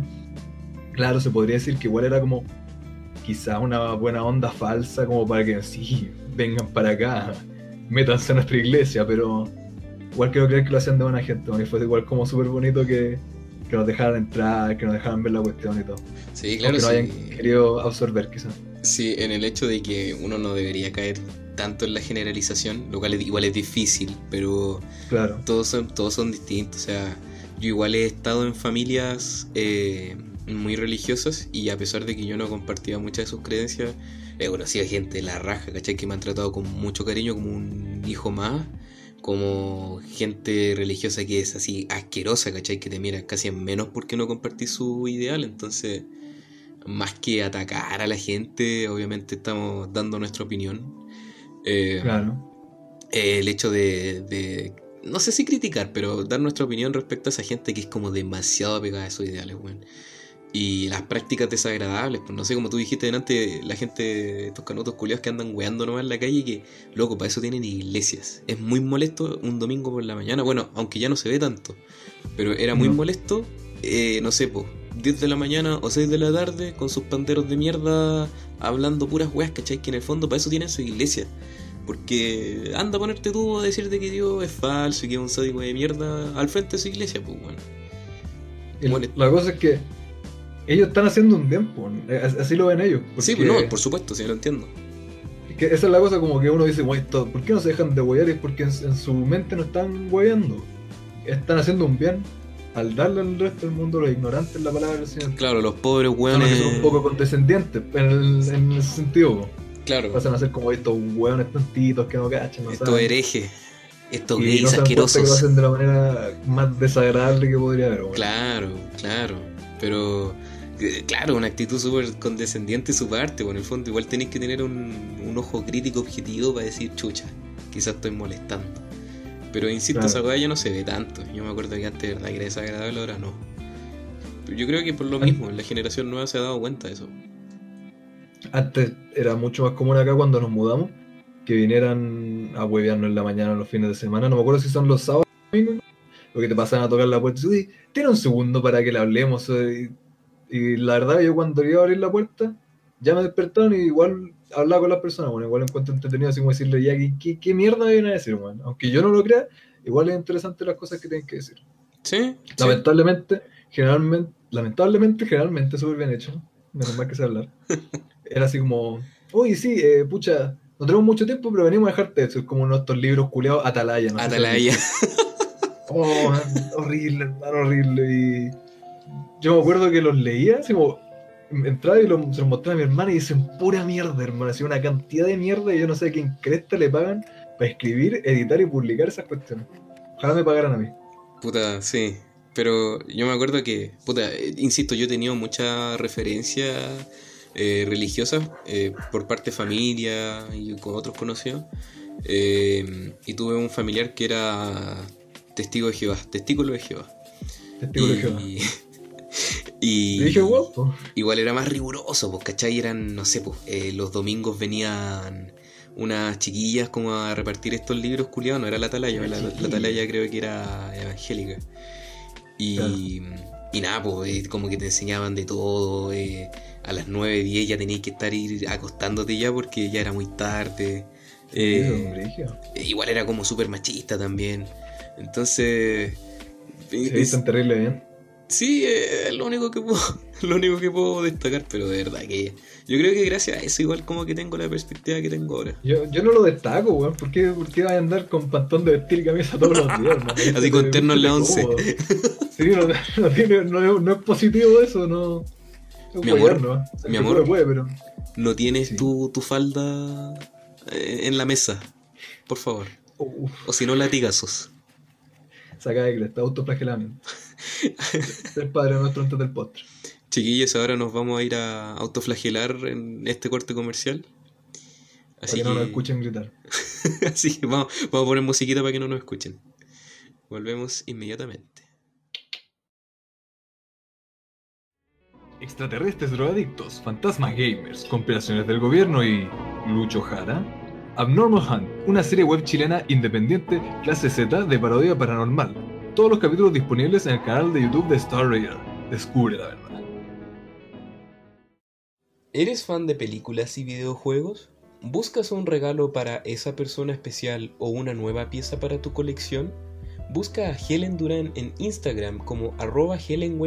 Claro, se podría decir que igual era como quizá una buena onda falsa, como para que sí, vengan para acá, métanse a nuestra iglesia, pero igual quiero creer que lo hacían de buena gente, y fue igual como súper bonito que, que nos dejaran entrar, que nos dejaran ver la cuestión y todo. Sí, claro, no sí. hayan querido absorber quizás. Sí, en el hecho de que uno no debería caer tanto en la generalización, lo cual es- igual es difícil, pero Claro. todos son, todos son distintos. O sea, yo igual he estado en familias eh, muy religiosas y a pesar de que yo no compartía muchas de sus creencias, he conocido gente de la raja, ¿cachai? Que me han tratado con mucho cariño, como un hijo más, como gente religiosa que es así asquerosa, ¿cachai? Que te mira casi en menos porque no compartís su ideal, entonces más que atacar a la gente, obviamente estamos dando nuestra opinión. Eh, Claro. eh, el hecho de, de- no sé si criticar, pero dar nuestra opinión respecto a esa gente que es como demasiado apegada a esos ideales, weón. Y las prácticas desagradables, pues no sé, como tú dijiste delante, la gente, estos canutos culiados que andan weando nomás en la calle, que, loco, para eso tienen iglesias. Es muy molesto un domingo por la mañana, bueno, aunque ya no se ve tanto, pero era muy No. molesto, eh, no sé, pues, 10 de la mañana o 6 de la tarde, con sus panderos de mierda, hablando puras weas, ¿cachai? Que en el fondo para eso tienen su iglesia. Porque anda a ponerte tú a decirte que Dios es falso y que es un sádico de mierda al frente de su iglesia, pues bueno. Bueno. la cosa es que ellos están haciendo un bien, po, eh, as- así lo ven ellos. Sí, no, por supuesto, sí, lo entiendo. es que esa es la cosa como que uno dice, "Güey, esto, ¿por qué no se dejan de huear? Es porque en, en su mente no están hueando. Están haciendo un bien al darle al resto del mundo los ignorantes la palabra del Señor. Claro, los pobres Son hueones. que son un poco condescendientes en, el- en sentido. Claro, Pasan a ser como estos hueones tontitos que no cachan, no estos herejes, estos Y gays no cuenta que lo asquerosos. hacen de la manera más desagradable que podría haber. Claro, claro. Pero, claro, una actitud súper condescendiente de su parte. Bueno, en el fondo, igual tenéis que tener un, un ojo crítico objetivo para decir, chucha, quizás estoy molestando. Pero insisto, Claro. esa weá ya no se ve tanto. Yo me acuerdo que antes, de verdad, que era desagradable, ahora no. Yo creo que por lo mismo, la generación nueva se ha dado cuenta de eso. Antes era mucho más común acá cuando nos mudamos que vinieran a huevearnos en la mañana los fines de semana. No me acuerdo si son los sábados o domingos, o que te pasan a tocar la puerta y uy, tiene un segundo para que le hablemos. Y, y la verdad, yo cuando iba a abrir la puerta, ya me despertaron y igual hablaba con las personas, bueno, igual encuentro entretenido así como decirle, ya, ¿qué, qué, mierda viene a decir, bueno? Aunque yo no lo crea, igual es interesante las cosas que tienen que decir. Sí. Lamentablemente, generalmente, lamentablemente, generalmente súper bien hecho, menos mal que sé hablar. Era así como, uy, sí, eh, pucha, no tenemos mucho tiempo, pero venimos a dejarte eso. Es como estos libros culiados, Atalaya. No Atalaya. oh, horrible, hermano, horrible. Y yo me acuerdo que los leía, así como, entraba y lo, se los mostraba a mi hermana y dicen pura mierda, hermano. Así una cantidad de mierda y yo no sé a quién cresta le pagan para escribir, editar y publicar esas cuestiones. Ojalá me pagaran a mí. Puta, sí. Pero yo me acuerdo que, puta, eh, insisto, yo he tenido mucha referencia eh, religiosas eh, por parte de familia y con otros conocidos. Eh, y tuve un familiar que era testigo de Jehová, testículo de Jehová. Testigo de Jehová. Y, dije, guapo. igual era más riguroso, pues, ¿cachai? Eran, no sé, pues, los domingos venían unas chiquillas como a repartir estos libros culiados, no era la atalaya, la, la, atalaya creo que era evangélica. Y, y nada, pues como que te enseñaban de todo, eh, a las 9, 10 ya tenías que estar ir acostándote ya porque ya era muy tarde. Eh, igual era como súper machista también. Entonces... Sí, es, tan terrible bien. Sí, es lo único que puedo, lo único que puedo destacar, pero de verdad que yo creo que gracias a eso igual como que tengo la perspectiva que tengo ahora. Yo, yo no lo destaco, weón. ¿Por qué, ¿Por qué vas a andar con pantón de vestir y camisa todos los días? Así con terno en la 11. sí, no, no, tiene, no, no, es positivo eso, no. Mi amor, ¿no? mi amor, puede, pero... no tienes tu, tu, falda eh, en la mesa, por favor. Uf. O si no, latigazos. Saca de cresta, autoflagelamiento. El padre nuestro antes del postre. Chiquillos, ahora nos vamos a ir a autoflagelar en este corte comercial. Así para que, no nos escuchen gritar. Así que vamos, vamos a poner musiquita para que no nos escuchen. Volvemos inmediatamente. Extraterrestres drogadictos, fantasmas gamers, compilaciones del gobierno y. Lucho Jara. Abnormal Hunt, una serie web chilena independiente, clase Z de parodia paranormal. Todos los capítulos disponibles en el canal de YouTube de Star Raider. Descubre la verdad. ¿Eres fan de películas y videojuegos? ¿Buscas un regalo para esa persona especial o una nueva pieza para tu colección? Busca a Helen Duran en Instagram como arroba Helen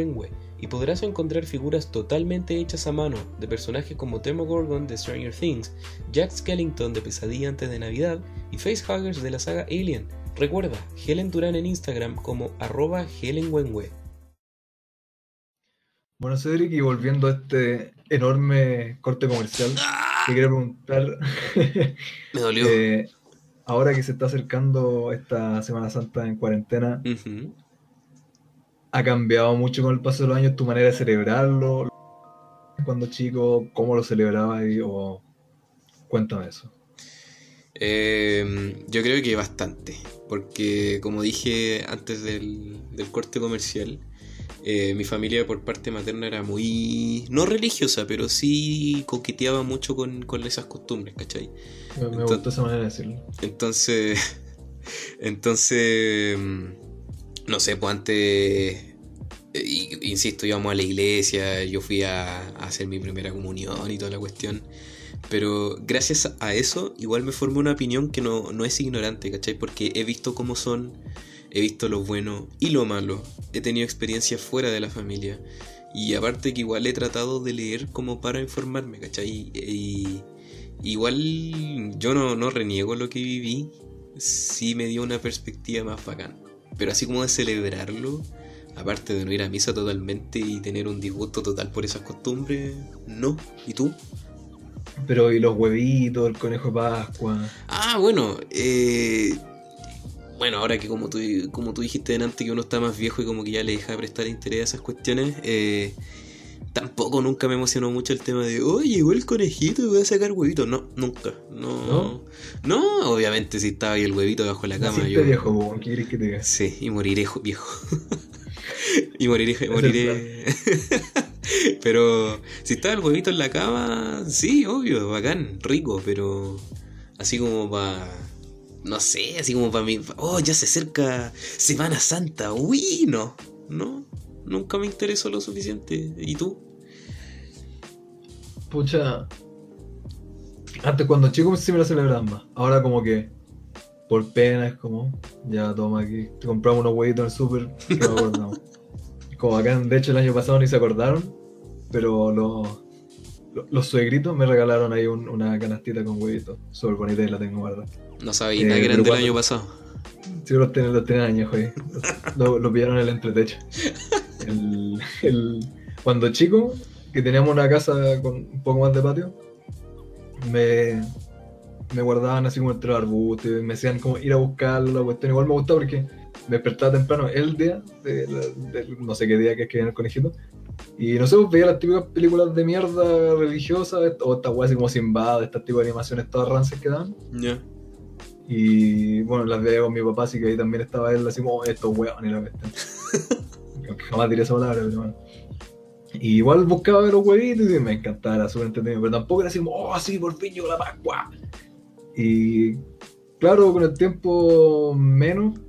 y podrás encontrar figuras totalmente hechas a mano de personajes como Demogorgon de Stranger Things, Jack Skellington de Pesadilla antes de Navidad y facehuggers de la saga Alien. Recuerda, Helen Durán en Instagram como arroba Helen Bueno, Cedric, y volviendo a este enorme corte comercial, te quería preguntar. Me dolió. Eh, ahora que se está acercando esta Semana Santa en cuarentena, ha cambiado mucho con el paso de los años tu manera de celebrarlo. Cuando chico, ¿cómo lo celebrabas? O... Cuéntame eso. Em, yo creo que bastante, porque como dije antes del, corte comercial, eh, mi familia por parte materna era muy, no religiosa, pero sí coqueteaba mucho con, esas costumbres, ¿cachai? Me, me gustó esa manera de decirlo. Entonces, entonces em, no sé, pues antes, eh, insisto, íbamos a la iglesia, yo fui a, hacer mi primera comunión y toda la cuestión. Pero gracias a eso, igual me formé una opinión que no, no es ignorante, ¿cachai? Porque he visto cómo son, he visto lo bueno y lo malo, he tenido experiencias fuera de la familia. Y aparte que igual he tratado de leer como para informarme, ¿cachai? Y, igual yo no, no reniego lo que viví, sí me dio una perspectiva más bacán. Pero así como de celebrarlo, aparte de no ir a misa totalmente y tener un disgusto total por esas costumbres, no. ¿Y tú? Pero, ¿y los huevitos, el conejo de Pascua? Ah, bueno, eh, bueno, ahora que como tú, como tú dijiste antes que uno está más viejo y como que ya le deja de prestar interés a esas cuestiones, eh, tampoco nunca me emocionó mucho el tema de, oye, llegó el conejito y voy a sacar huevitos. No, nunca. No, no, obviamente si estaba ahí el huevito bajo la cama. Yo... viejo, ¿qué querés que te diga? Sí, y moriré viejo. Y moriré, moriré. pero si está el huevito en la cama, sí, obvio, bacán, rico, pero así como para no sé, así como para mí, oh, ya se acerca Semana Santa, uy, no, no, nunca me interesó lo suficiente. ¿Y tú? Pucha, antes cuando chico sí me lo celebraban más, ahora como que por pena es como, ya toma aquí, te compramos unos huevitos en el súper, no acordamos. como acá, de hecho el año pasado ni se acordaron, pero los los suegritos me regalaron ahí una canastita con huevitos. Súper bonita y la tengo guardada. No sabía nada que eran del año pasado. Sí, los tienen, los tienen años, güey. Lo, pillaron en el entretecho. El, cuando chico, que teníamos una casa con un poco más de patio, me, me guardaban así como entre los arbustos y me hacían como ir a buscarlo, la cuestión. Igual me gustaba porque me despertaba temprano el día, de, no sé qué día que escribía en el conejito, y no sé, pues, veía las típicas películas de mierda religiosas, o estas weas así como Simbad, estas tipo de animaciones todas rancias que dan. Ya. Y bueno, las veía con mi papá, así que ahí también estaba él así como, estos weón y la bestia. jamás diría esa palabra, pero bueno. Y igual buscaba ver los huevitos y me encantaba, era súper entretenido, pero tampoco era así como, oh, sí, por fin llegó la Pascua. Y claro, con el tiempo menos,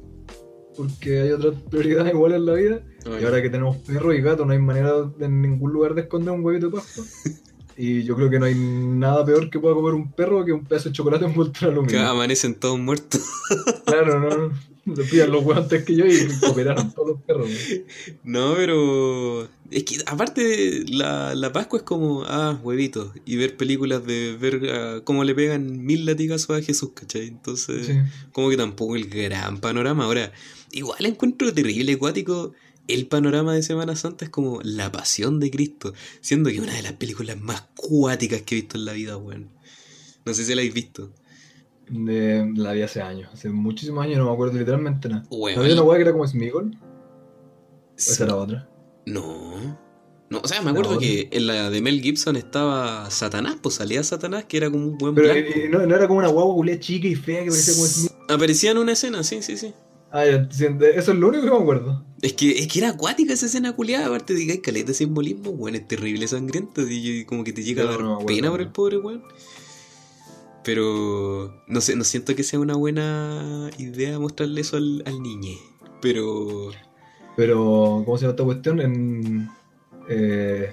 porque hay otras prioridades iguales en la vida. Y ahora que tenemos perro y gato, no hay manera en ningún lugar de esconder un huevito de Pascua. y yo creo que no hay nada peor que pueda comer un perro que un pedazo de chocolate envuelto en aluminio. Que amanecen todos muertos. claro, no. Se pillan los huevos antes que yo y cooperaron todos los perros. No, pero. Es que aparte la, la Pascua es como, ah, huevitos. Y ver películas de ver ah, cómo le pegan mil latigazos a Jesús, ¿cachai? Entonces, como que tampoco el gran panorama. Ahora, igual encuentro terrible, acuático el panorama de Semana Santa es como la pasión de Cristo, siendo que una de las películas más cuáticas que he visto en la vida, weón. No sé si la habéis visto. La vi hace años, hace muchísimos años, no me acuerdo literalmente nada. Bueno, ¿No una weá que era como Smigol? ¿O esa era otra? No. No, o sea, me acuerdo que en la de Mel Gibson estaba Satanás, pues salía Satanás, que era como un buen Pero eh, no, era como una guagua chica y fea que parecía como Smigol. Aparecía en una escena, sí, sí, sí. Ah, eso es lo único que me acuerdo. Es que, es que era acuática esa escena culiada, aparte de que hay caleta de simbolismo, weón, es terrible sangriento, y como que te llega a dar pena por el pobre weón. Pero no sé, no siento que sea una buena idea mostrarle eso al, al niñe. Pero. Pero, ¿cómo se llama esta cuestión? En. Eh,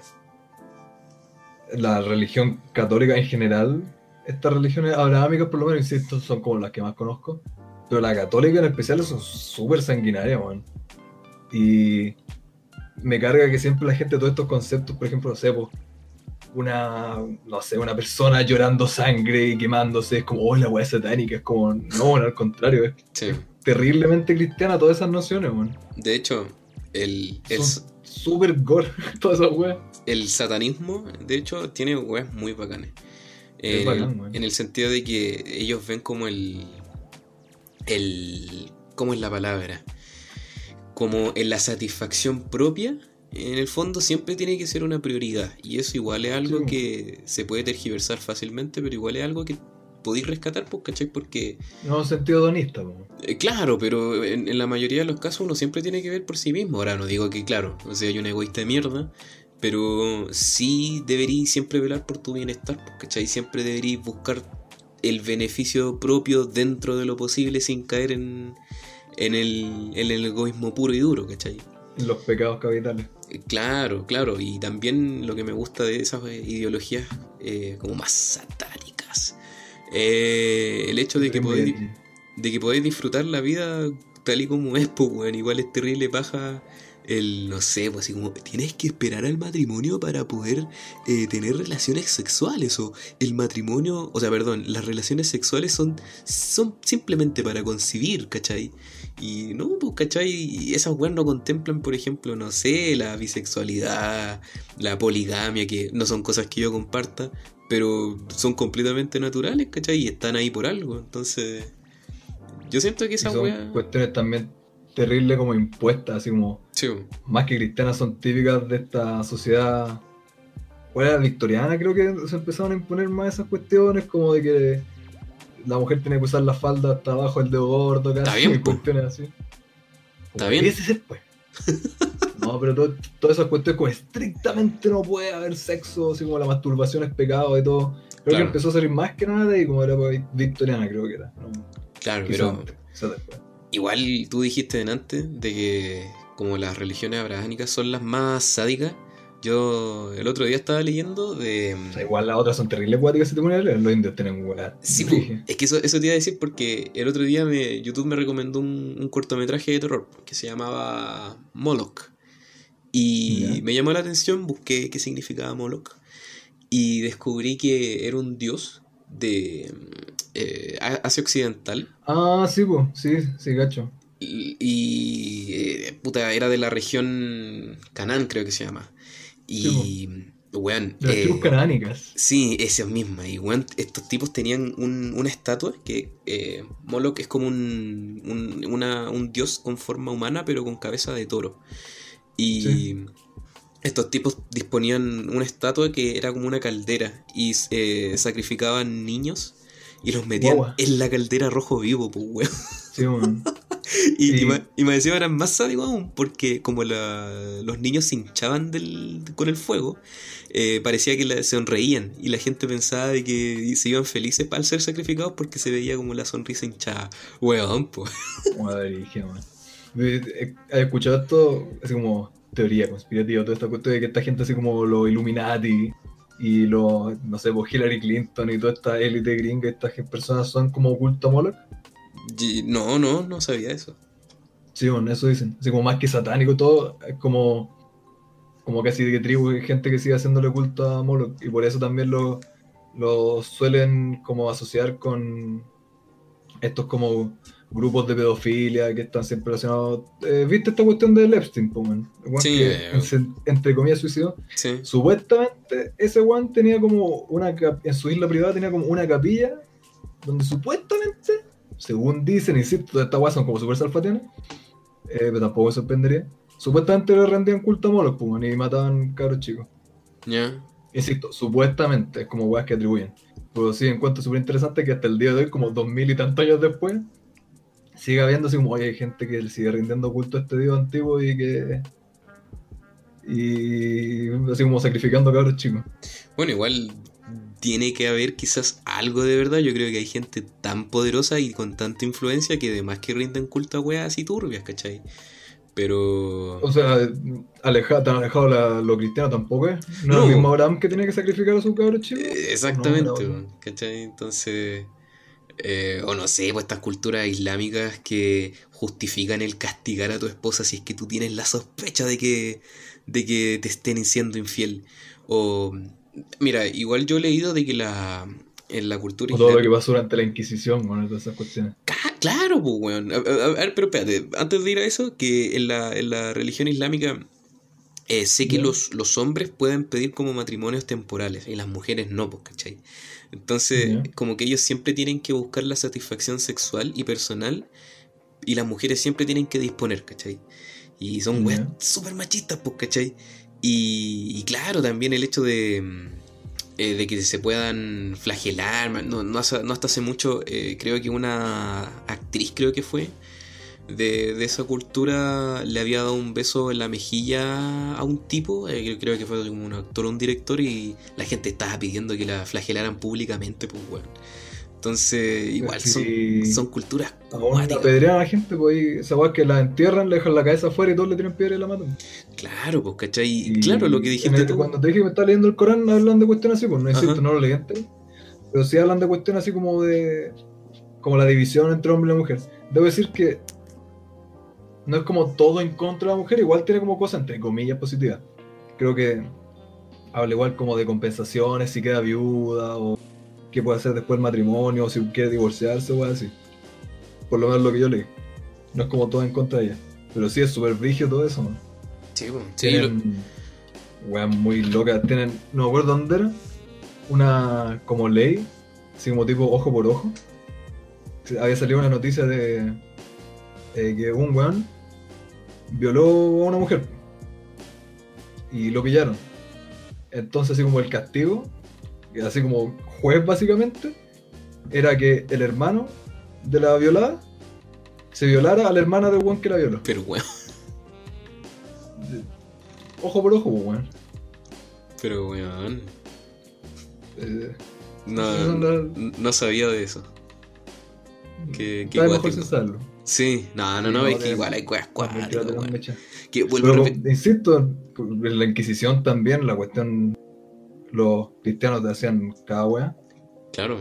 la religión católica en general, estas religiones abrahámicas, por lo menos, insisto, son como las que más conozco pero la católica en especial son súper sanguinarias, man. Y me carga que siempre la gente, todos estos conceptos, por ejemplo, no sé, una, no sé, una persona llorando sangre y quemándose, es como, oh, la weá satánica, es como, no, al contrario, es terriblemente cristiana todas esas nociones, man. De hecho, el... súper gore todas esas weas. El satanismo, de hecho, tiene weas muy bacanes. en el sentido de que ellos ven como el, el... ¿Cómo es la palabra? Como en la satisfacción propia, en el fondo siempre tiene que ser una prioridad. Y eso igual es algo que se puede tergiversar fácilmente, pero igual es algo que podéis rescatar, pues, ¿cachai? Porque... No, sentido donista. Eh, claro, pero en, la mayoría de los casos uno siempre tiene que ver por sí mismo. Ahora no digo que, claro, o sea, hay un egoísta de mierda, pero sí deberíais siempre velar por tu bienestar, pues, ¿cachai? Siempre deberíais buscar el beneficio propio dentro de lo posible sin caer en, en, el, en el egoísmo puro y duro, ¿cachai? Los pecados capitales. Eh, claro, claro, y también lo que me gusta de esas eh, ideologías eh, como más satánicas, el hecho de que, podéis, de que podéis disfrutar la vida tal y como es, pues, bueno, igual es terrible paja el, no sé, pues así como, tienes que esperar al matrimonio para poder eh, tener relaciones sexuales, o el matrimonio, o sea, perdón, las relaciones sexuales son, son simplemente para concebir, ¿cachai? Y no, pues, ¿cachai? Y esas weas no contemplan, por ejemplo, no sé, la bisexualidad, la poligamia, que no son cosas que yo comparta, pero son completamente naturales, ¿cachai? Y están ahí por algo, entonces... Yo siento que esas son cuestiones también terrible como impuestas, así como más que cristianas son típicas de esta sociedad. Bueno, victoriana creo que se empezaron a imponer más esas cuestiones como de que la mujer tiene que usar la falda hasta abajo el dedo gordo, casi, Está bien, cuestiones así. Está bien. Ese ser, pues. No, pero todo- todas esas cuestiones como estrictamente no puede haber sexo, así como la masturbación es pecado y todo. Creo Claro. que empezó a salir más que nada de ahí, como era victoriana, creo que era. ¿no? Claro, Quizá pero antes, quizá después. igual tú dijiste antes de que como las religiones abrahámicas son las más sádicas. Yo el otro día estaba leyendo de... O sea, igual las otras son terribles cuáticas si te pones a leer. Los indios tienen weas. Sí, es que eso, eso te iba a decir porque el otro día me, YouTube me recomendó un, un cortometraje de terror que se llamaba Moloch. Y Ya. me llamó la atención, busqué qué significaba Moloch. Y descubrí que era un dios de eh, Asia Occidental. Ah, sí, pues, sí, sí, gacho. Y, y, eh, puta, era de la región Canaán, creo que se llama. Y, weón, De las eh, tribus canánicas. Sí, esa misma. Y weón, estos tipos tenían un- una estatua que eh, Moloch es como un, un, una- un dios con forma humana, pero con cabeza de toro. Y Sí. estos tipos disponían una estatua que era como una caldera y eh, sacrificaban niños y los metían en la caldera rojo vivo, pues weón. Sí, weón. Y, y Sí. y me decía eran más sádicos aún, porque como la- los niños se hinchaban del, con el fuego, eh, parecía que la- se sonreían y la gente pensaba de que se iban felices al ser sacrificados porque se veía como la sonrisa hinchada. Weón, pues. Madre man. ¿Has escuchado esto? Así como teoría conspirativa, toda esta cuestión de que esta gente así como los Illuminati y los, no sé, pues Hillary Clinton y toda esta élite gringa, estas personas son como oculto a Moloch. Y- No, no, no sabía eso. Sí, bueno, eso dicen. Así como más que satánico todo, es como, como casi de tribu, hay gente que sigue haciéndole culto a Moloch. Y por eso también lo, lo suelen como asociar con estos como grupos de pedofilia que están siempre relacionados. Eh, ¿Viste esta cuestión del Epstein, Sí, que, eh. en- entre comillas, suicidó. Sí. Supuestamente ese one tenía como una en su isla privada tenía como una capilla donde supuestamente, según dicen, insisto, estas weas son como super salfatianas, eh, pero tampoco me sorprendería. Supuestamente le rendían culto a Moloch, pues, y mataban cabros chicos. Ya. Insisto, supuestamente, es como weas que atribuyen. Pero sí encuentro súper interesante que hasta el día de hoy, como dos mil y tantos años después, sigue habiendo así como, oye, hay gente que le sigue rindiendo culto a este dios antiguo y que... Y así como sacrificando cabros chicos. Bueno, igual tiene que haber quizás algo de verdad. Yo creo que hay gente tan poderosa y con tanta influencia que además que rinden culto a weas así turbias, ¿cachai? Pero... O sea, alejado, tan alejado la- lo cristiano tampoco es. No, No. es el mismo Abraham que tiene que sacrificar a su cabro chico. Eh, Exactamente, No, ¿cachai? Entonces, eh, o no sé, pues estas culturas islámicas que justifican el castigar a tu esposa si es que tú tienes la sospecha de que, de que te estén siendo infiel. O, mira, igual yo he leído de que la, en la cultura O todo lo que islámica... pasó durante la Inquisición, todas esas cuestiones. Claro, pues, weón. A, a- a ver, pero espérate, antes de ir a eso, que en la, en la religión islámica eh, sé que los, los hombres pueden pedir como matrimonios temporales y las mujeres no, pues, ¿cachai? Entonces, como que ellos siempre tienen que buscar la satisfacción sexual y personal y las mujeres siempre tienen que disponer, ¿cachai? Y son weas súper machistas, pues, ¿cachai? Y, y claro, también el hecho de, mm, eh, que se puedan flagelar, no, no, hace- no hasta hace mucho, eh, creo que una actriz, creo que fue, de, de esa cultura le había dado un beso en la mejilla a un tipo, eh, creo- que fue un actor o un director, y la gente estaba pidiendo que la flagelaran públicamente, pues, weón. Entonces, igual Sí. son, son culturas apedrean a la gente, pues esa weá que la entierran, le dejan la cabeza afuera y todos le tiran piedra y la matan. Claro, pues, ¿cachai? Y claro, lo que dijiste el- tú. Cuando te dije que me estaba leyendo el Corán, hablan de cuestiones así, pues no insisto, Ajá. no lo leí antes. Pero sí hablan de cuestiones así como de. como la división entre hombre y la mujer. Debo decir que no es como todo en contra de la mujer, igual tiene como cosas entre comillas positivas. Creo que habla igual como de compensaciones, si queda viuda o qué puede hacer después del matrimonio, o si quiere divorciarse o así. Por lo menos lo que yo leí. No es como todo en contra de ella. Pero sí es súper brígido todo eso. Sí, pues, sí, lo- weas muy locas. Tienen, no me acuerdo dónde era, una como ley, así como tipo ojo por ojo. Había salido una noticia de eh, que un weón violó a una mujer y lo pillaron. Entonces, así como el castigo, que así como juez básicamente, era que el hermano de la violada se violara a la hermana del weón que la violó. pero weón. ojo por ojo, pues, weón. Pero, weón. Eh, No, no sabía de eso. Qué está mejor. Sí, no, no, no, no, es que igual hay weas cuáticas. Que vuelvo Pero, insisto, en la Inquisición también, la cuestión, los cristianos te hacían cada wea. Claro.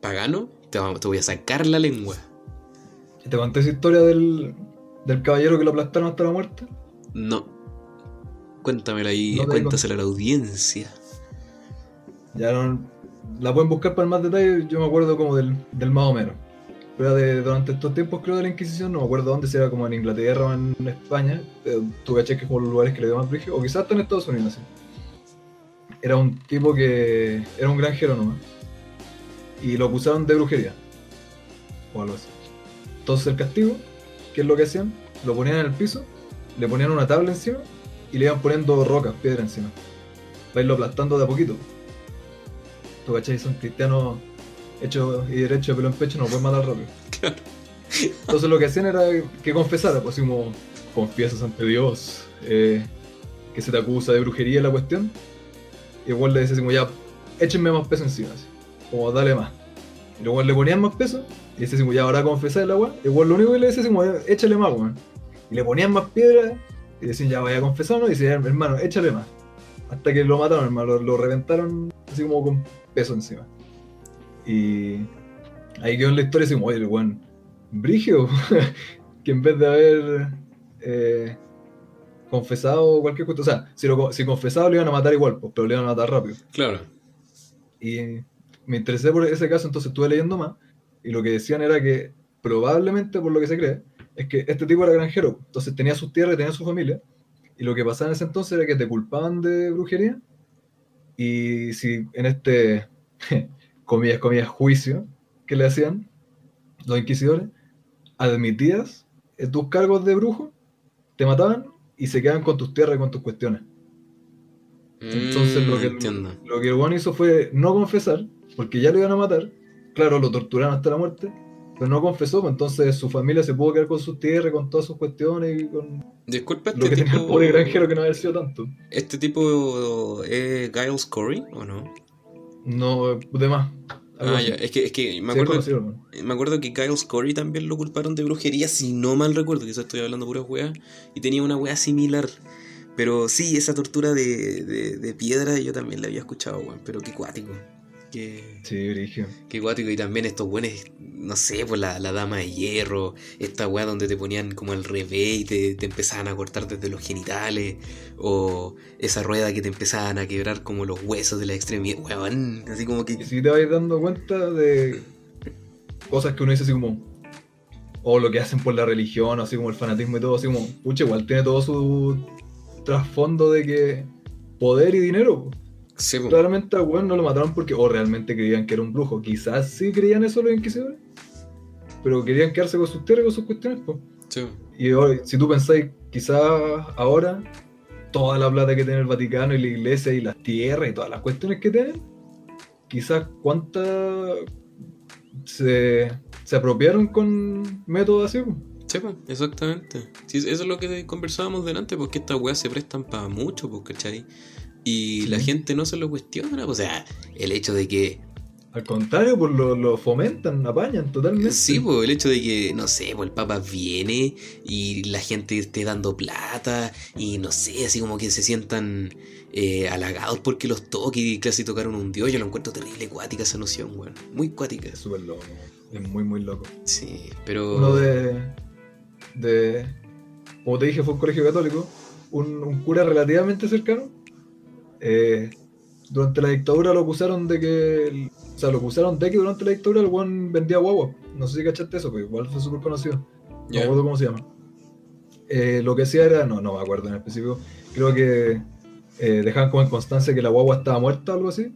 ¿Pagano? Te, voy a sacar la lengua. Te conté esa historia del, del caballero que lo aplastaron hasta la muerte. No. Cuéntamela ahí, No cuéntasela a la audiencia. Ya no, la pueden buscar para más detalles, yo me acuerdo como del, del más o menos. Pero de, durante estos tiempos creo de la Inquisición, no me acuerdo dónde, si era como en Inglaterra o en España, eh, tú caché que es como los lugares que le dio más brillo, o quizás hasta en Estados Unidos, sí. Era un tipo que era un granjero nomás. Y lo acusaron de brujería. O algo así. Entonces el castigo, ¿qué es lo que hacían? Lo ponían en el piso, le ponían una tabla encima y le iban poniendo rocas, piedra encima. Para irlo aplastando de a poquito. Tú cachai, son cristianos hechos y derechos de pelo en pecho, no pueden matar rápido. Claro. Entonces lo que hacían era que confesara, pues como confiesas ante Dios, eh, que se te acusa de brujería la cuestión. Y igual le decía como ya, échenme más peso encima, así, como dale más. Y luego le ponían más peso, y decía como ya ahora confesar el agua. Igual lo único que le decía así como échale más, weón. Y le ponían más piedra, y decían ya vaya a confesar. Y decían, hermano, échale más. Hasta que lo mataron, hermano, lo, lo reventaron así como con peso encima. Y ahí quedó en la historia así como, oye, el weón, brigio, que en vez de haber eh, confesado cualquier cosa, o sea, si, lo, si confesaba lo iban a matar igual, pues, pero lo iban a matar rápido. Claro. Y me interesé por ese caso, entonces estuve leyendo más, y lo que decían era que probablemente, por lo que se cree, es que este tipo era granjero, entonces tenía sus tierras y tenía su familia, y lo que pasaba en ese entonces era que te culpaban de brujería, y si en este, comillas, comillas, juicio que le hacían los inquisidores, admitías tus cargos de brujo, te mataban y se quedaban con tus tierras y con tus cuestiones. Entonces lo Mm, que, entiendo. lo que el bueno hizo fue no confesar, porque ya lo iban a matar. Claro, lo torturaron hasta la muerte, pero no confesó, pues entonces su familia se pudo quedar con sus tierras, con todas sus cuestiones y con Disculpa, lo este que tenía el tipo. pobre granjero que no había sido tanto. ¿Este tipo es Giles Corey o no? No, de más. Ah, ya. Es que, es que me acuerdo. hermano. Me acuerdo que Giles Corey también lo culparon de brujería, si no mal recuerdo, quizás estoy hablando puras weas, y tenía una wea similar. Pero sí, esa tortura de, de, de piedra yo también la había escuchado, weón, pero qué cuático. Qué, Sí, Brigio. qué cuático, y también estos buenos, no sé, pues la, la dama de hierro, esta wea donde te ponían como al revés y te, te empezaban a cortar desde los genitales, o esa rueda que te empezaban a quebrar como los huesos de la extremidad, weón, así como que... Y si te vais dando cuenta de cosas que uno dice así como, o lo que hacen por la religión, así como el fanatismo y todo, así como, pucha, igual tiene todo su trasfondo de que poder y dinero. Sí. Claramente al weón no lo mataron porque o realmente creían que era un brujo. Quizás sí creían eso los inquisidores, pero querían quedarse con sus tierras y con sus cuestiones. po. Sí. Y hoy, si tú pensáis, quizás ahora, toda la plata que tiene el Vaticano y la iglesia y las tierras y todas las cuestiones que tienen, quizás cuántas se, se apropiaron con métodos así. po. Sí, pues, exactamente. Sí, eso es lo que conversábamos delante, porque estas weas se prestan para mucho, pues, ¿cachai? Y Sí. la gente no se lo cuestiona, o sea, el hecho de que, Al contrario, pues lo, lo fomentan, apañan totalmente. sí, pues, el hecho de que, no sé, pues el Papa viene y la gente esté dando plata y no sé, así como que se sientan eh, halagados porque los toque y casi tocaron un dios, yo lo encuentro terrible cuática esa noción, weón. Muy cuática. Es súper loco. Es muy, muy loco. Sí, pero... Uno de, de. Como te dije, fue un colegio católico. Un, un cura relativamente cercano. Eh, durante la dictadura lo acusaron de que. o sea, lo acusaron de que durante la dictadura el buen vendía guagua. No sé si cachaste eso, pero igual fue súper conocido. No me Ya. acuerdo cómo se llama. Eh, lo que hacía era. No, no me acuerdo en específico. Creo que eh, dejaban como en constancia que la guagua estaba muerta o algo así.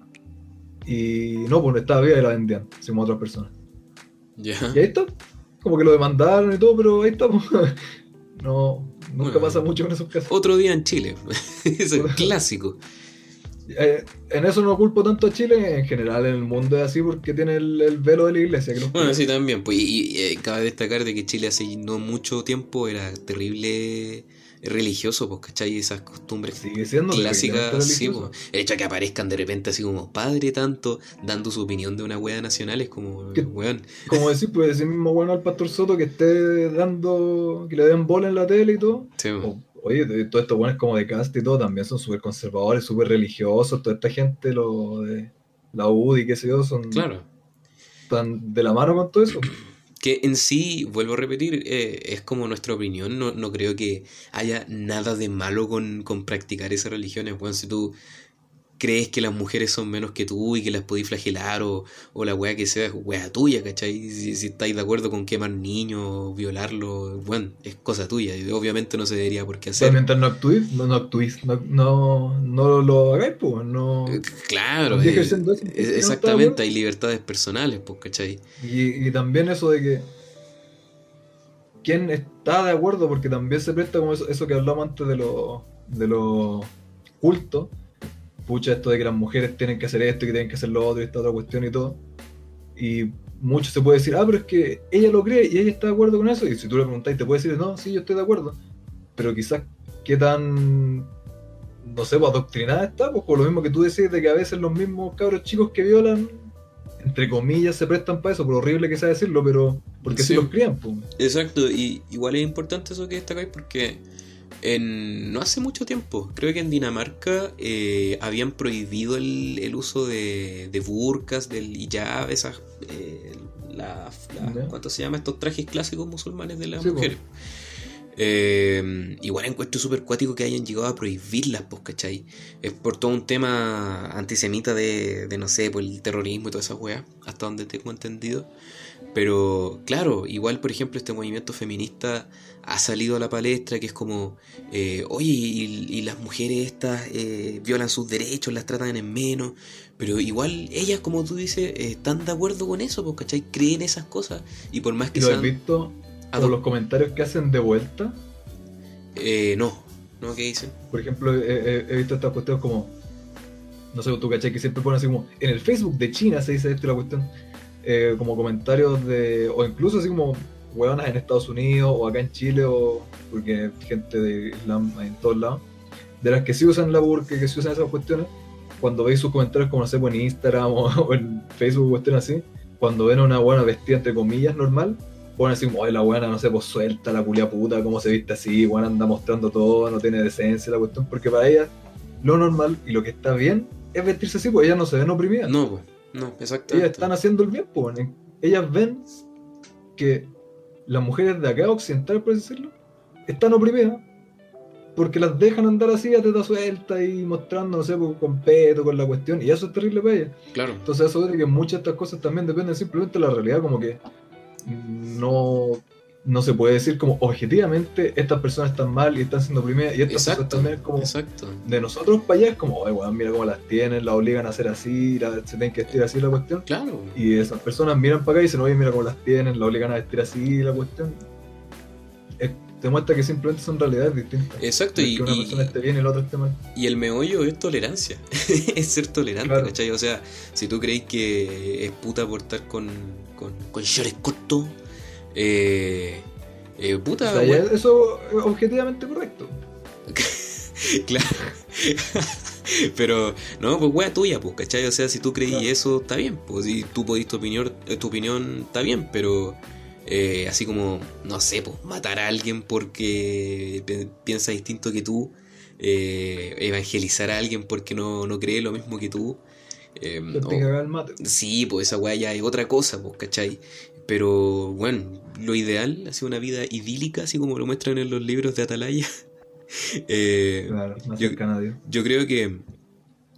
Y no, pues estaba viva y la vendían, así como otras personas. Y ahí está. Como que lo demandaron y todo, pero ahí estamos. No, nunca Bueno. pasa mucho con esos casos. Otro día en Chile. Es clásico. Eh, en eso no culpo tanto a Chile, en general en el mundo es así porque tiene el, el velo de la iglesia. Que Bueno, sí, también. Pues, y, y, eh, cabe destacar de que Chile hace no mucho tiempo era terrible religioso, pues, ¿cachai? Esas costumbres Sigue siendo clásicas, sí, pues. El hecho de que aparezcan de repente así como padre tanto, dando su opinión de una wea nacional es como, weón, Como decir, pues ese mismo bueno al Pastor Soto que esté dando, que le den bola en la tele y todo. sí, pues. O- Oye, todos estos buenos como de cast y todo también son súper conservadores, súper religiosos. Toda esta gente, lo de la UDI qué sé yo, son claro. tan de la mano con todo eso. Que en sí, vuelvo a repetir, eh, es como nuestra opinión. No, no creo que haya nada de malo con, con practicar esas religiones. Bueno, si tú crees que las mujeres son menos que tú y que las podís flagelar o, o la wea que sea, es wea tuya, ¿cachai? Si, si estáis de acuerdo con quemar niños, violarlos, bueno, es cosa tuya. Y obviamente no se debería por qué hacer. mientras no actuís, no, no no, no, no lo hagáis, pues, no. Eh, Claro, eh, eso, exactamente, hay libertades personales, pues, ¿cachai? Y, y también eso de que quién está de acuerdo, porque también se presta como eso, eso que hablamos antes de los de los cultos. Pucha, esto de que las mujeres tienen que hacer esto y que tienen que hacer lo otro y esta otra cuestión y todo. Y mucho se puede decir, ah, pero es que ella lo cree y ella está de acuerdo con eso. Y si tú le preguntáis, te puede decir, no, sí, yo estoy de acuerdo. Pero quizás qué tan, no sé, pues adoctrinada está, pues por lo mismo que tú decís de que a veces los mismos cabros chicos que violan, entre comillas, se prestan para eso, por horrible que sea decirlo, pero porque Sí. si los crían, pues. Exacto, y igual es importante eso que destacáis porque en, no hace mucho tiempo, creo que en Dinamarca eh, habían prohibido el, el uso de, de burkas, del hijab, esas, eh, la. ¿cuánto se llama? Estos trajes clásicos musulmanes de las Sí, mujeres. Eh, igual encuentro súper cuático que hayan llegado a prohibirlas, pues, ¿cachai? Es por todo un tema antisemita de, de no sé, por el terrorismo y todas esas weas, hasta donde tengo entendido. Pero claro, igual por ejemplo este movimiento feminista ha salido a la palestra que es como, eh, oye, y, y las mujeres estas eh, violan sus derechos, las tratan en menos, pero igual ellas, como tú dices, están de acuerdo con eso, porque ¿cachai? Creen esas cosas. Y por más que ¿Y lo has sean... visto ado- por los comentarios que hacen de vuelta? eh, no, ¿no? ¿Qué dicen? Por ejemplo, he, visto estas cuestiones como, no sé, tú cachai que siempre ponen así como, en el Facebook de China se dice esto y la cuestión, eh, como comentarios de, o incluso así como, hueonas en Estados Unidos o acá en Chile, o porque hay gente de Islam en todos lados, de las que sí usan la burka, que sí usan esas cuestiones, cuando veis sus comentarios como, no sé, pues, en Instagram o, en Facebook, cuestiones así, cuando ven a una buena vestida, entre comillas, normal, ponen así ay, la buena, no sé, pues suelta, la culia puta, cómo se viste así, buena anda mostrando todo, no tiene decencia la cuestión, porque para ellas lo normal y lo que está bien es vestirse así, pues ellas no se ven oprimidas. No, pues, no, exactamente. ellas están haciendo el bien, pues. Ellas ven que las mujeres de acá, occidentales, por decirlo, están oprimidas. Porque las dejan andar así a teta suelta y mostrando, no sé, con peto, con la cuestión, y eso es terrible para ellas. Claro. Entonces eso de que muchas de estas cosas también dependen simplemente de la realidad, como que no, no se puede decir como objetivamente estas personas están mal y están siendo oprimidas y estas Exacto, cosas también es como exacto. de nosotros para allá es como, weón, mira cómo las tienen, las obligan a hacer así, la- se tienen que vestir así la cuestión. Claro. Y esas personas miran para acá y dicen, oye, mira cómo las tienen, la obligan a vestir así la cuestión. Es- te muestra que simplemente son realidades distintas. Exacto, y, que una y- persona esté bien y la otra esté mal. y el meollo es tolerancia. es ser tolerante, Claro. ¿cachai? O sea, si tú creéis que es puta por estar con, con, con shorts cortos, eh, eh, puta, O sea, eso es objetivamente correcto. Claro. Pero, no, pues wea tuya, pues, ¿cachai? O sea, si tú creí Claro. eso, está bien. Pues si tú podís tu opinión, eh, tu opinión está bien, pero eh, así como, no sé, pues, matar a alguien porque pi- piensa distinto que tú, eh, evangelizar a alguien porque no, no cree lo mismo que tú. eh, o- el mate. Sí, pues esa weá ya es otra cosa, pues, ¿cachai? Pero bueno, lo ideal, así una vida idílica, así como lo muestran en los libros de Atalaya. eh, Claro, no yo- a yo creo que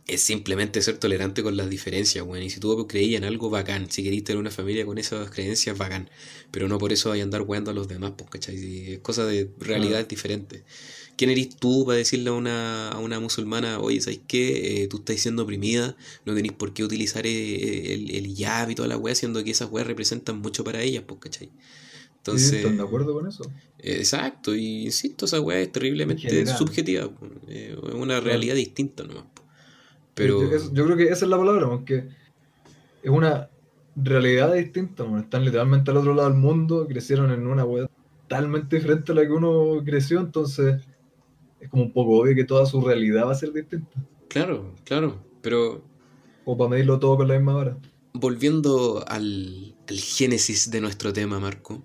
es simplemente ser tolerante con las diferencias, weón. Y si tú creías en algo, bacán. Si querís tener una familia con esas creencias, bacán. Pero no por eso a andar weando a los demás, pues, ¿cachai? Si es cosa de realidades diferentes. ¿Quién eres tú para decirle a una, a una musulmana, oye, ¿sabes qué? Eh, tú estás siendo oprimida, no tenéis por qué utilizar eh, el, el y toda la weá, siendo que esas weas representan mucho para ellas, pues, ¿cachai? Entonces, ¿Están de acuerdo con eso? Exacto, y insisto, esa weá es terriblemente subjetiva. Eh, es una realidad distinta nomás. Pero Yo, creo que esa es la palabra, porque es una realidad distinta. Están literalmente al otro lado del mundo, crecieron en una web totalmente diferente a la que uno creció, entonces es como un poco obvio que toda su realidad va a ser distinta. Claro, claro, pero... O para medirlo todo con la misma vara. Volviendo al, al génesis de nuestro tema, Marco.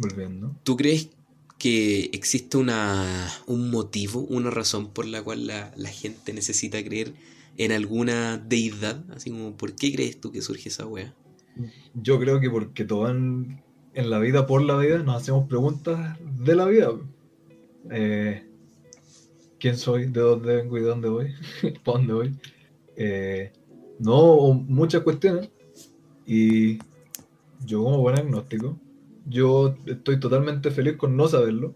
Volviendo. ¿Tú crees que existe una, un motivo, una razón por la cual la, la, gente necesita creer en alguna deidad? Así como, ¿por qué crees tú que surge esa wea? Yo creo que porque todos en, en la vida, por la vida, nos hacemos preguntas de la vida. Eh, ¿Quién soy? ¿De dónde vengo y de dónde voy? ¿Para dónde voy? Eh, no, muchas cuestiones. Y yo como buen agnóstico, yo estoy totalmente feliz con no saberlo.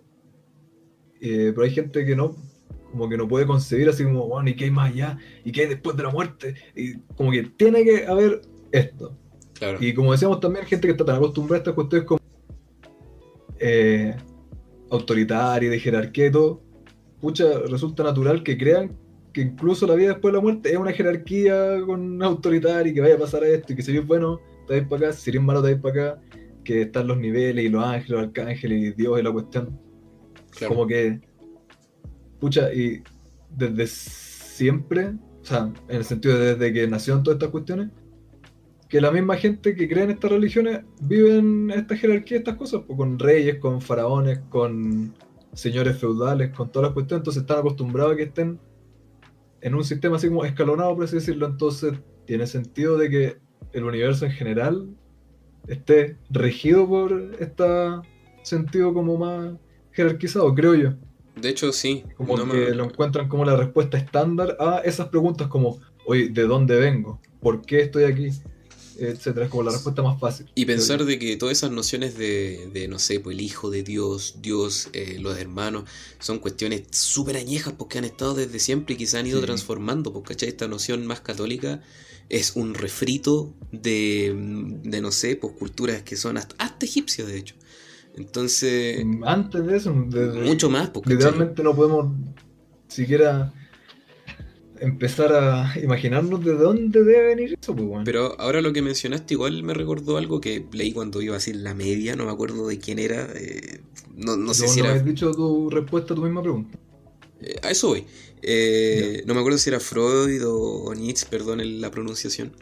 Eh, pero hay gente que no, como que no puede concebir así como, bueno, ¿y qué hay más allá? ¿Y qué hay después de la muerte? Y como que tiene que haber esto. Y como decíamos también, gente que está tan acostumbrada a estas cuestiones como eh, autoritaria, de jerarquía y todo, pucha, resulta natural que crean que incluso la vida después de la muerte es una jerarquía con autoritaria y que vaya a pasar esto y que si eres bueno, te vais para acá, si eres malo, te vais para acá, que están los niveles y los ángeles, los arcángeles y Dios y la cuestión. Como que, pucha, y desde siempre, o sea, en el sentido de desde que nacieron todas estas cuestiones, que la misma gente que cree en estas religiones vive en esta jerarquía, estas cosas, pues, con reyes, con faraones, con señores feudales, con todas las cuestiones, entonces están acostumbrados a que estén en un sistema así como escalonado, por así decirlo, entonces tiene sentido de que el universo en general esté regido por este sentido como más jerarquizado, creo yo. De hecho, sí. Como que lo encuentran como la respuesta estándar a esas preguntas como, oye, ¿de dónde vengo? ¿Por qué estoy aquí? etcétera, es como la respuesta más fácil. Y pensar de que todas esas nociones de, de no sé, pues el hijo de Dios, Dios, eh, los hermanos, son cuestiones súper añejas porque han estado desde siempre y quizás han ido transformando, porque esta noción más católica es un refrito de, de no sé, pues culturas que son hasta, hasta egipcias, de hecho. Entonces... Antes de eso, mucho más, porque literalmente no podemos siquiera empezar a imaginarnos de dónde debe venir eso, pues, Pero ahora lo que mencionaste igual me recordó algo que leí cuando iba a decir la media, no me acuerdo de quién era. Eh, no, no sé si no era. has dicho tu respuesta a tu misma pregunta. Eh, a eso voy. Eh, no me acuerdo si era Freud o, Nietzsche, perdón la pronunciación.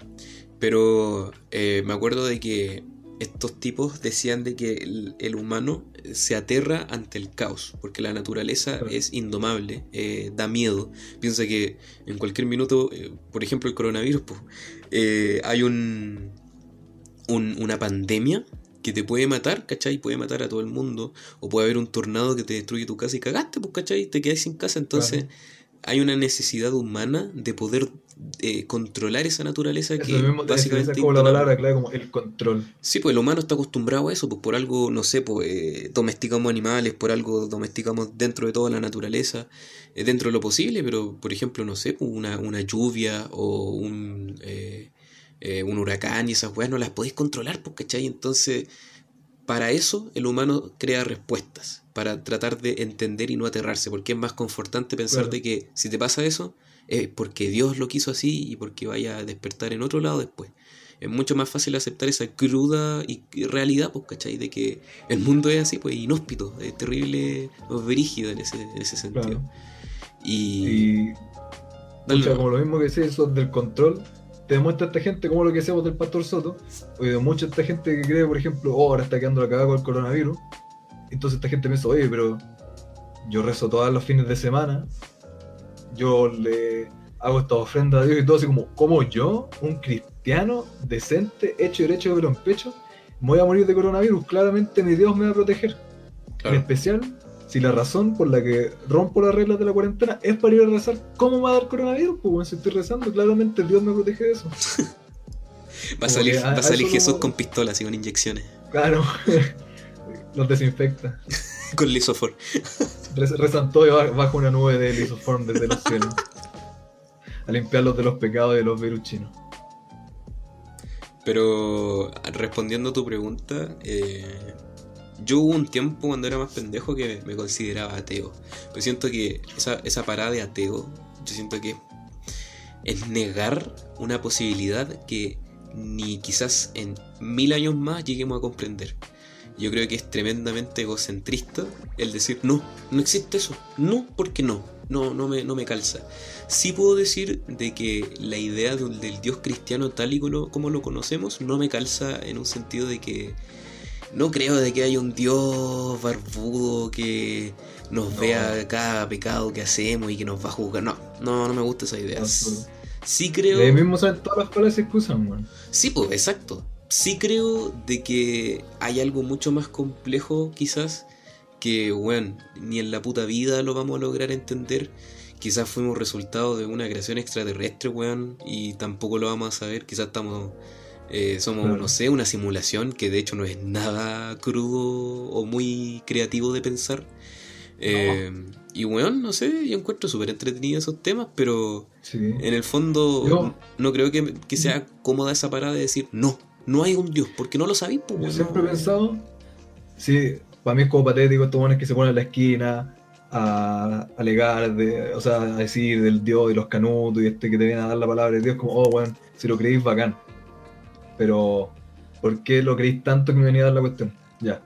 Pero me acuerdo de que estos tipos decían de que el, humano se aterra ante el caos, porque la naturaleza es indomable, eh, da miedo. Piensa que en cualquier minuto, eh, por ejemplo el coronavirus, pues, eh, hay un, una pandemia que te puede matar, ¿cachai? Puede matar a todo el mundo, o puede haber un tornado que te destruye tu casa y cagaste, pues, ¿cachai? Te quedas sin casa, entonces hay una necesidad humana de poder eh, controlar esa naturaleza que básicamente es como la palabra clave como el control. Sí, pues el humano está acostumbrado a eso, pues por algo, no sé, pues eh, domesticamos animales, por algo domesticamos dentro de toda la naturaleza, eh, dentro de lo posible, pero por ejemplo, no sé, pues, una, una lluvia o un, un huracán y esas weas no las podéis controlar, pues, ¿cachai? Entonces, para eso el humano crea respuestas para tratar de entender y no aterrarse, porque es más confortante pensar de que si te pasa eso, es porque Dios lo quiso así y porque vaya a despertar en otro lado después. Es mucho más fácil aceptar esa cruda y realidad, pues, ¿cachai? De que el mundo es así, pues, inhóspito, es terrible, brígido en ese, en ese sentido. Y... y... como lo mismo que sé eso del control, te demuestra esta gente como lo que decíamos del Pastor Soto, o mucha esta gente que cree, por ejemplo, oh, ahora está quedando la cagada con el coronavirus, entonces esta gente me dice, oye, pero yo rezo todos los fines de semana, yo le hago esta ofrenda a Dios y todo así como, como yo, un cristiano decente, hecho y derecho, pero en pecho, me voy a morir de coronavirus, claramente mi Dios me va a proteger. En especial, si la razón por la que rompo las reglas de la cuarentena es para ir a rezar, ¿cómo me va a dar coronavirus? Pues bueno, si estoy rezando, claramente Dios me protege de eso. va a salir, va a salir Jesús con pistolas y con inyecciones. Claro. los desinfecta. Con lisoform. Rezan todo bajo una nube de lisoform desde los cielos. A limpiarlos de los pecados de los virus chinos. Pero respondiendo a tu pregunta, eh, yo hubo un tiempo cuando era más pendejo que me consideraba ateo. Pero siento que esa, esa parada de ateo, yo siento que es negar una posibilidad que ni quizás en mil años más lleguemos a comprender Yo creo que es tremendamente egocentrista el decir, no, no existe eso. No, porque no. No, no me, no me calza. Sí puedo decir de que la idea del, Dios cristiano tal y como lo conocemos no me calza en un sentido de que no creo de que haya un Dios barbudo que nos No. vea cada pecado que hacemos y que nos va a juzgar. No, no, no me gusta esa idea. No, solo- Sí De creo... ahí mismo saben todas las falacias que usan, weón. Sí, pues, exacto. Sí creo de que hay algo mucho más complejo, quizás, que, bueno, ni en la puta vida lo vamos a lograr entender. Quizás fuimos resultado de una creación extraterrestre, weón, y tampoco lo vamos a saber. Quizás estamos, eh, somos, Claro. no sé, una simulación que de hecho no es nada crudo o muy creativo de pensar. Eh, y, weón, no sé, yo encuentro súper entretenido esos temas, pero... Sí. En el fondo, Yo- no creo que, que sea cómoda esa parada de decir, no, no hay un Dios, porque no lo sabéis, pues, Yo siempre he pensado, sí, para mí es como patético estos buenos que se ponen en la esquina a alegar, de, o sea, a decir del Dios y los canutos y este que te viene a dar la palabra de Dios, como, oh, bueno, si lo creéis, bacán. Pero, ¿por qué lo creéis tanto que me venía a dar la cuestión? Ya.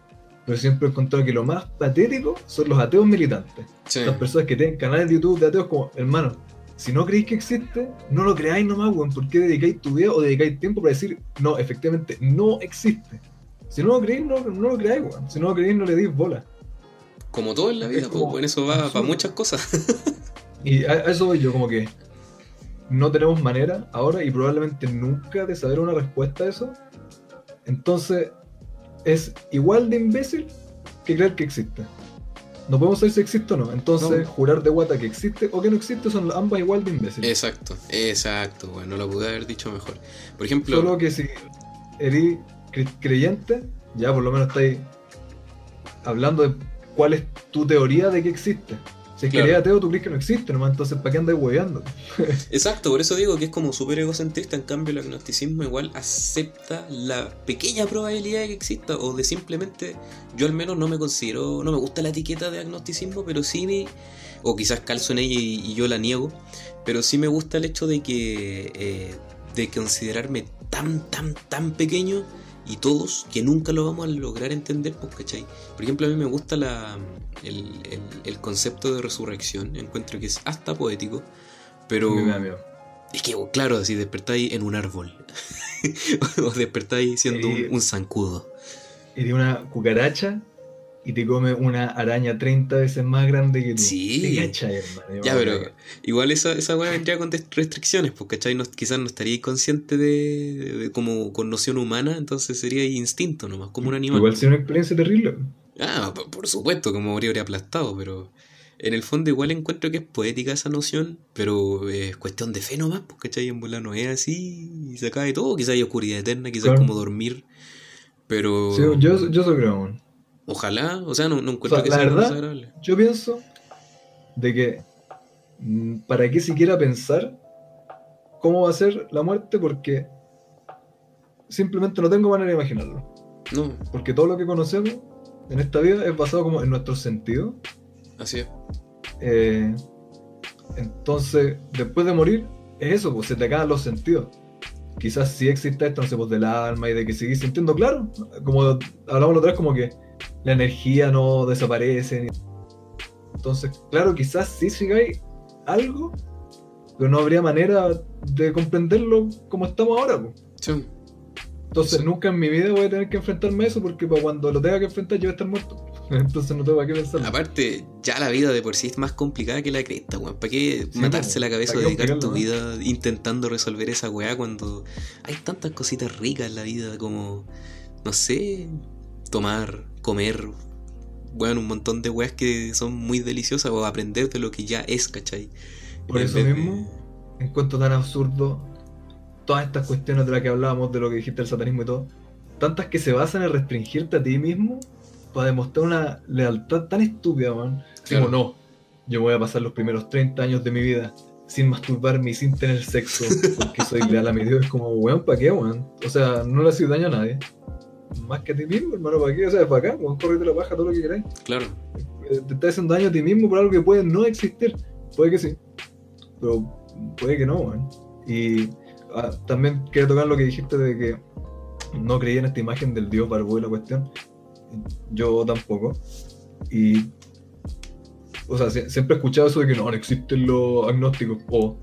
Pero siempre he encontrado que lo más patético son los ateos militantes. Sí. Las personas que tienen canales de YouTube de ateos como, hermano, si no creéis que existe, no lo creáis nomás, weón. ¿Por qué dedicáis tu vida o dedicáis tiempo para decir, no, efectivamente, no existe? Si no lo creéis, no, no lo creáis, weón. Si no lo creéis, no le deis bola. Como todo en la vida, Es eso va absurdo. para muchas cosas. Y a, a eso voy yo, como que no tenemos manera ahora y probablemente nunca de saber una respuesta a eso. Entonces, es igual de imbécil que creer que existe. No podemos saber si existe o no. Entonces, No. jurar de guata que existe o que no existe son ambas igual de imbéciles. exacto, exacto, weón, no lo pude haber dicho mejor. Por ejemplo, Solo que si eres cre- creyente, ya por lo menos estáis hablando de cuál es tu teoría de que existe. Si es que Claro. eres ateo, tú crees que no existe, nomás, entonces ¿para qué andas hueveando? exacto, por eso digo que es como súper egocentrista, en cambio el agnosticismo igual acepta la pequeña probabilidad de que exista, o de simplemente, yo al menos no me considero, no me gusta la etiqueta de agnosticismo, pero sí me, o quizás calzo en ella y, y yo la niego, pero sí me gusta el hecho de que, eh, de considerarme tan, tan, tan pequeño y todos que nunca lo vamos a lograr entender, pues, ¿cachai? Por ejemplo, a mí me gusta la, el, el- el concepto de resurrección, encuentro que es hasta poético, pero... A mí me da miedo. Es que, claro, si despertáis en un árbol. o despertáis siendo un, un zancudo. Eres una cucaracha y te come una araña 30 veces más grande que tú. Sí. Te cachai, hermano. Ya, pero igual esa, esa weá vendría con restricciones, ¿cachai? No, quizás no estaríais consciente de, de como con noción humana, entonces sería instinto nomás, como un animal. Igual sería una experiencia terrible. Ah, por, por supuesto, como habría, habría aplastado, pero en el fondo igual encuentro que es poética esa noción, pero es cuestión de fe nomás, ¿cachai? En bola no es así y se acaba de todo, quizás hay oscuridad eterna, quizás Claro. como dormir, pero... Sí, yo, yo creo, man. Ojalá, o sea, no, no encuentro O sea, que la sea verdad- desagradable. Yo pienso de que mm, ¿para qué siquiera pensar cómo va a ser la muerte? Porque simplemente no tengo manera de imaginarlo. No, Porque todo lo que conocemos en esta vida es basado como en nuestros sentidos. así es. Eh, entonces, después de morir, es eso, pues se te acaban los sentidos. Quizás sí existe esto, no sé, pues del alma y de que seguís sintiendo, claro. Como hablamos la otra vez, como que la energía no desaparece. Entonces, claro, quizás sí sigáis algo, pero no habría manera de comprenderlo como estamos ahora. pues. Sí. Entonces, Sí. nunca en mi vida voy a tener que enfrentarme a eso porque para cuando lo tenga que enfrentar yo voy a estar muerto. Entonces, no tengo para qué pensarlo. Aparte, ya la vida de por sí es más complicada que la cresta, weón. ¿Para qué Sí, matarse po. la cabeza o ¿Para qué dedicar tu vida intentando resolver esa weá cuando hay tantas cositas ricas en la vida como, no sé, tomar, comer, weón, un montón de weas que son muy deliciosas o aprender de lo que ya es, ¿cachai? Por En eso vez de- mismo, encuentro tan absurdo todas estas cuestiones de las que hablábamos, de lo que dijiste del satanismo y todo, tantas que se basan en restringirte a ti mismo para demostrar una lealtad tan estúpida, man. Claro. Como no, yo voy a pasar los primeros 30 años de mi vida sin masturbarme y sin tener sexo, porque soy leal a mi Dios. Es como, weón, ¿para qué, weón? O sea, no le haces daño a nadie. Más que a ti mismo, hermano, ¿para qué? O sea, para acá, weón, correte la paja, todo lo que queráis. Claro, Eh, te estás haciendo daño a ti mismo por algo que puede no existir. Puede que sí, pero puede que no, weón. Y ah, también quería tocar lo que dijiste de que no creía en esta imagen del dios barbudo y la cuestión. Yo tampoco. Y. O sea, siempre he escuchado eso de que no, no existen los agnósticos. O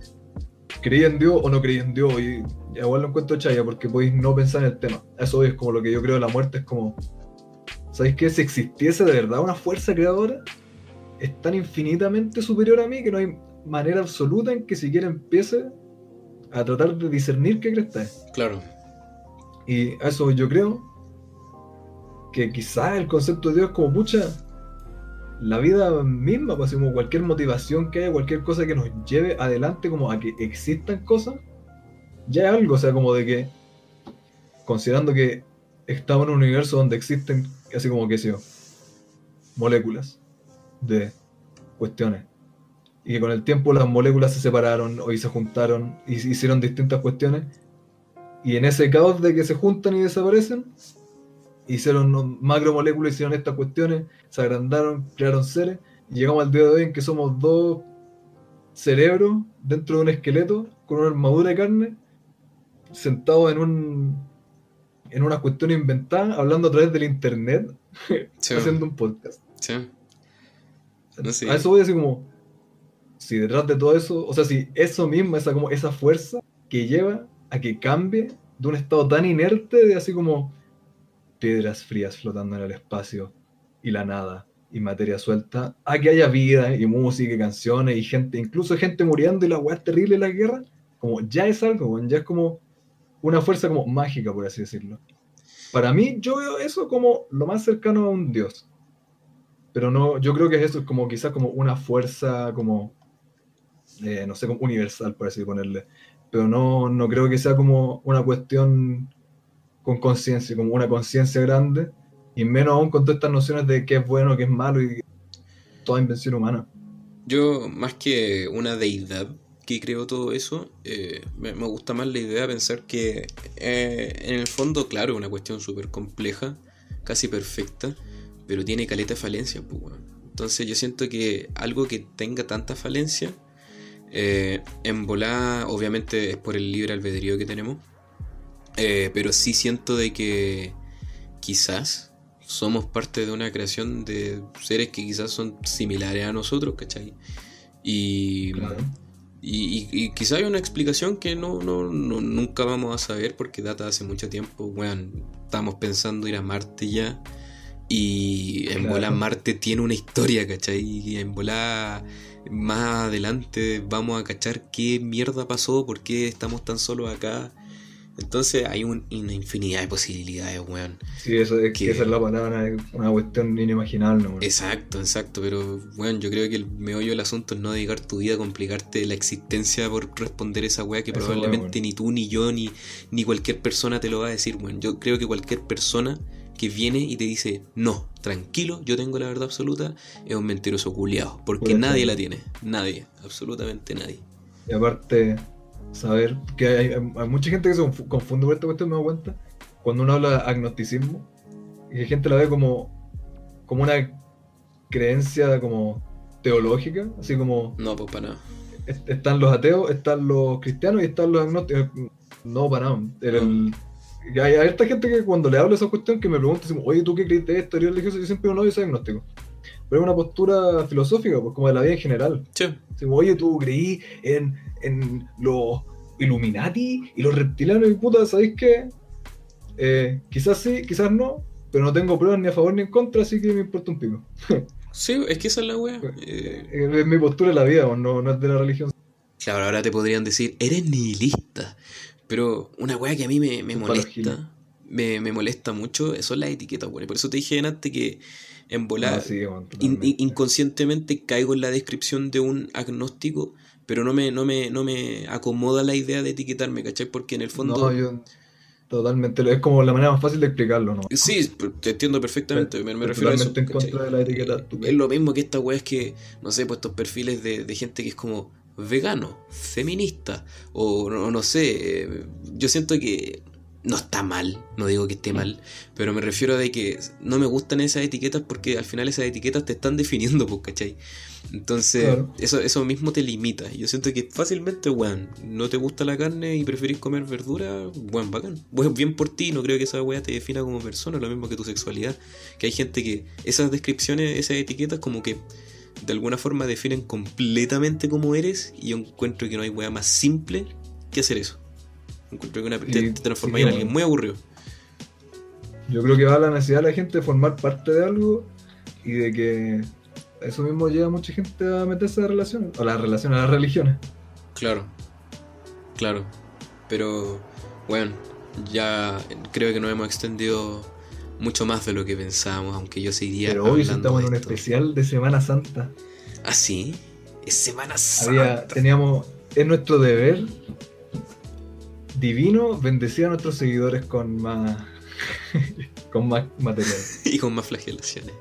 creí en Dios o no creí en Dios. Y igual lo encuentro chaya porque podéis no pensar en el tema. Eso es como lo que yo creo de la muerte. Es como. ¿Sabéis qué? Si existiese de verdad una fuerza creadora, es tan infinitamente superior a mí que no hay manera absoluta en que siquiera empiece a tratar de discernir qué cresta es. Claro. Y eso yo creo que quizás el concepto de Dios como mucha la vida misma, pues como cualquier motivación que haya, cualquier cosa que nos lleve adelante, como a que existan cosas, ya es algo, o sea, como de que, considerando que estamos en un universo donde existen, así como que sé moléculas de cuestiones, y que con el tiempo las moléculas se separaron o se juntaron y hicieron distintas cuestiones, y en ese caos de que se juntan y desaparecen, hicieron macromoléculas, hicieron estas cuestiones, se agrandaron, crearon seres, y llegamos al día de hoy en que somos dos cerebros dentro de un esqueleto con una armadura de carne, sentados en un en una cuestión inventada, hablando a través del internet, haciendo un podcast. Sí. A eso voy a decir como, si detrás de todo eso, o sea, si eso mismo, esa, como, esa fuerza que lleva a que cambie de un estado tan inerte de así como piedras frías flotando en el espacio y la nada y materia suelta, a que haya vida y música y canciones y gente, incluso gente muriendo y la weá terrible de la guerra, como ya es algo, ya es como una fuerza como mágica, por así decirlo. Para mí, yo veo eso como lo más cercano a un dios. Pero no, yo creo que eso es como quizás como una fuerza como, eh, no sé, como universal, por así ponerle. Pero no, no creo que sea como una cuestión con conciencia, como una conciencia grande, y menos aún con todas estas nociones de qué es bueno, qué es malo y toda invención humana. Yo, más que una deidad que creó todo eso, eh, me, gusta más la idea de pensar que eh, en el fondo, claro, es una cuestión súper compleja, casi perfecta, pero tiene caleta de falencia. Pues, Entonces yo siento que algo que tenga tanta falencia, eh, en volar, obviamente es por el libre albedrío que tenemos, eh, pero sí siento de que quizás somos parte de una creación de seres que quizás son similares a nosotros, ¿cachai? Y, y, quizás hay una explicación que no, no, nunca vamos a saber porque data hace mucho tiempo. Bueno, estamos pensando ir a Marte ya. Y en volar Marte tiene una historia, ¿cachai? Y en volar más adelante vamos a cachar qué mierda pasó, por qué estamos tan solos acá. Entonces hay una infinidad de posibilidades, weón. Sí, eso es que esa es la palabra, una cuestión inimaginable, weón. Exacto, exacto, pero weón, yo creo que el meollo del asunto es no dedicar tu vida a complicarte la existencia por responder esa weá que probablemente ni tú, ni yo, ni, ni cualquier persona te lo va a decir, weón. Yo creo que cualquier persona que viene y te dice, no, tranquilo, yo tengo la verdad absoluta, es un mentiroso culiado. Porque nadie la tiene, nadie, absolutamente nadie. Y aparte, saber que hay, mucha gente que se confunde con esta cuestión, me doy cuenta, cuando uno habla de agnosticismo, y que gente la ve como, como una creencia como teológica, así como... No, pues para nada. están los ateos, están los cristianos y están los agnósticos. No, para nada. hay, esta gente que cuando le hablo esa cuestión que me pregunta, oye, ¿tú qué crees de esto? religioso? Yo siempre digo, no, yo soy agnóstico. Pero es una postura filosófica, pues como de la vida en general. Sí. oye, ¿tú creí en en los Illuminati y los reptilianos y puta, ¿sabéis qué? Eh, quizás sí, quizás no, pero no tengo pruebas ni a favor ni en contra, así que me importa un pico. sí, es que esa es la wea. Eh, es mi postura de la vida, no, no es de la religión. Claro, ahora te podrían decir, eres nihilista. Pero una wea que a mí me, molesta, me, molesta mucho, son las etiquetas, weón. Por eso te dije antes que en volar ah, inconscientemente caigo en la descripción de un agnóstico pero no me, no me, no me acomoda la idea de etiquetarme, ¿cachai? Porque en el fondo... No, yo totalmente, es como la manera más fácil de explicarlo, ¿no? Sí, te entiendo perfectamente, me, refiero a eso. en contra de la etiqueta. Es lo mismo que esta weá es que, no sé, pues estos perfiles de, de gente que es como vegano, feminista, o no, no sé, eh, yo siento que no está mal, no digo que esté mal, pero me refiero a de que no me gustan esas etiquetas porque al final esas etiquetas te están definiendo, pues, ¿cachai? Entonces, Claro. eso, eso mismo te limita. Yo siento que fácilmente, weón, no te gusta la carne y preferís comer verdura, weón, bacán. Pues bien por ti, no creo que esa weá te defina como persona, lo mismo que tu sexualidad. Que hay gente que esas descripciones, esas etiquetas, como que de alguna forma definen completamente cómo eres y yo encuentro que no hay weá más simple que hacer eso. Encuentro que una, te, Y- te transformas sí, en alguien muy aburrido. Yo creo que va a la necesidad de la gente de formar parte de algo y de que eso mismo lleva a mucha gente a meterse a relaciones, a las relaciones, a las religiones. Claro, claro. Pero, bueno, ya creo que nos hemos extendido mucho más de lo que pensábamos, aunque yo seguiría Pero hoy estamos en un especial de Semana Santa. ¿Ah, sí? Es Semana Había, Santa. teníamos, es nuestro deber divino bendecir a nuestros seguidores con más, con más material. y con más flagelaciones.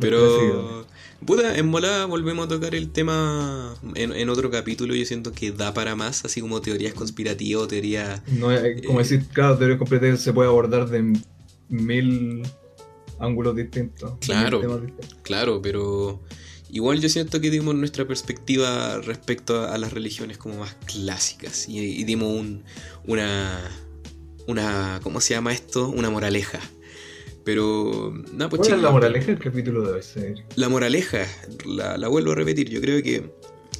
Pero, puta, en volada volvemos a tocar el tema en, en otro capítulo. Yo siento que da para más, así como teorías conspirativas o teorías. No, es- como Eh. decir, claro, teoría completa se puede abordar de mil ángulos distintos. Claro. distintos. Claro, pero igual yo siento que dimos nuestra perspectiva respecto a, a las religiones como más clásicas y, y dimos un, una, una, ¿cómo se llama esto? Una moraleja. Pero, nada, pues ¿Cuál es la moraleja del capítulo de hoy? La moraleja, la, la vuelvo a repetir, yo creo que...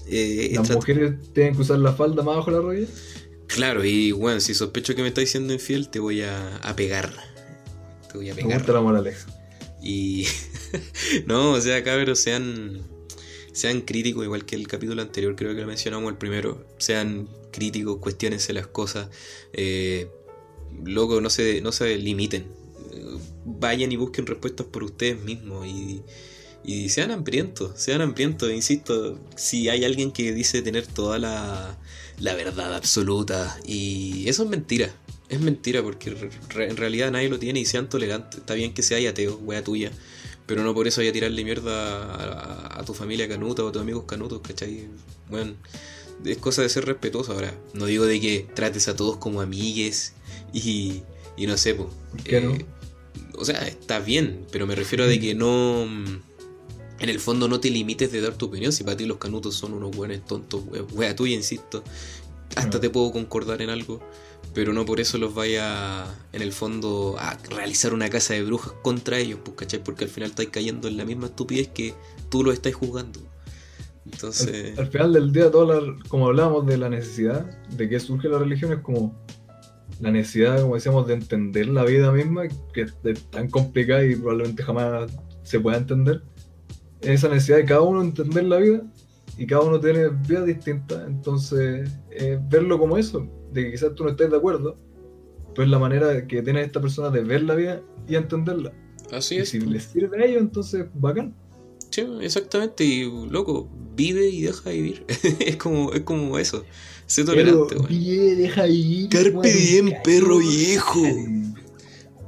eh, ¿Las esta- mujeres tienen que usar la falda más abajo de la rodilla? Claro, y bueno, si sospecho que me estáis siendo infiel, te voy a, a pegar. Te voy a Me pegar. gusta la moraleja. Y. no, o sea, cabros, sean. Sean críticos, igual que el capítulo anterior, creo que lo mencionamos el primero. Sean críticos, cuestionense las cosas. Eh, no se, no se limiten. Vayan y busquen respuestas por ustedes mismos. Y, y sean hambrientos, sean hambrientos. Insisto, si hay alguien que dice tener toda la, la verdad absoluta, y eso es mentira. Es mentira porque re- en realidad nadie lo tiene y sean tolerantes. Está bien que seas ateo, wea tuya. Pero no por eso vaya a tirarle mierda a, a- a tu familia canuta o a tus amigos canutos, ¿cachai? Bueno, es cosa de ser respetuoso ahora. No digo de que trates a todos como amigues y, y no sé, pues. O sea, está bien, pero me refiero a de que no. En el fondo no te limites de dar tu opinión. Si para ti los canutos son unos buenos tontos, we- wea tuya, insisto. Hasta No. te puedo concordar en algo. Pero no por eso los vaya en el fondo a realizar una casa de brujas contra ellos, pues, ¿cachai? Porque al final estáis cayendo en la misma estupidez que tú lo estás juzgando. Entonces, Al, al final del día, toda la- como hablábamos de la necesidad, de que surge la religión, es como la necesidad, como decíamos, de entender la vida misma, que es tan complicada y probablemente jamás se pueda entender. Esa necesidad de cada uno entender la vida y cada uno tiene vidas distintas, entonces eh, verlo como eso, de que quizás tú no estés de acuerdo, pero es la manera que tiene esta persona de ver la vida y entenderla. así Y es. si les sirve a ellos, entonces bacán. Sí, exactamente. Y loco, vive y deja vivir. es como, es como eso. Sé tolerante, weón. vive, deja ir. Carpe diem, perro viejo.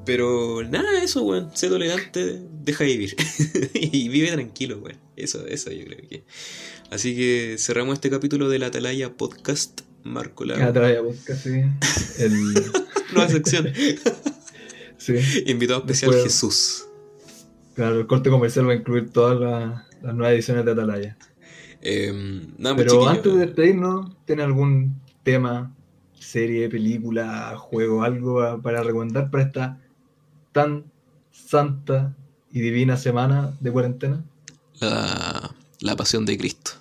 Pero nada, eso, weón. Sé tolerante, deja vivir. y vive tranquilo, weón. Eso, eso yo creo que. Así que cerramos este capítulo de la Atalaya Podcast. Marco Ya la traía podcast, sí. El, nueva sección. sí, Invitado especial Después- Jesús. claro, el corte comercial va a incluir todas las, las nuevas ediciones de Atalaya. Eh, nada, pues, Pero antes de despedirnos, ¿tiene algún tema, serie, película, juego, algo para recomendar para esta tan santa y divina semana de cuarentena? la, la pasión de Cristo.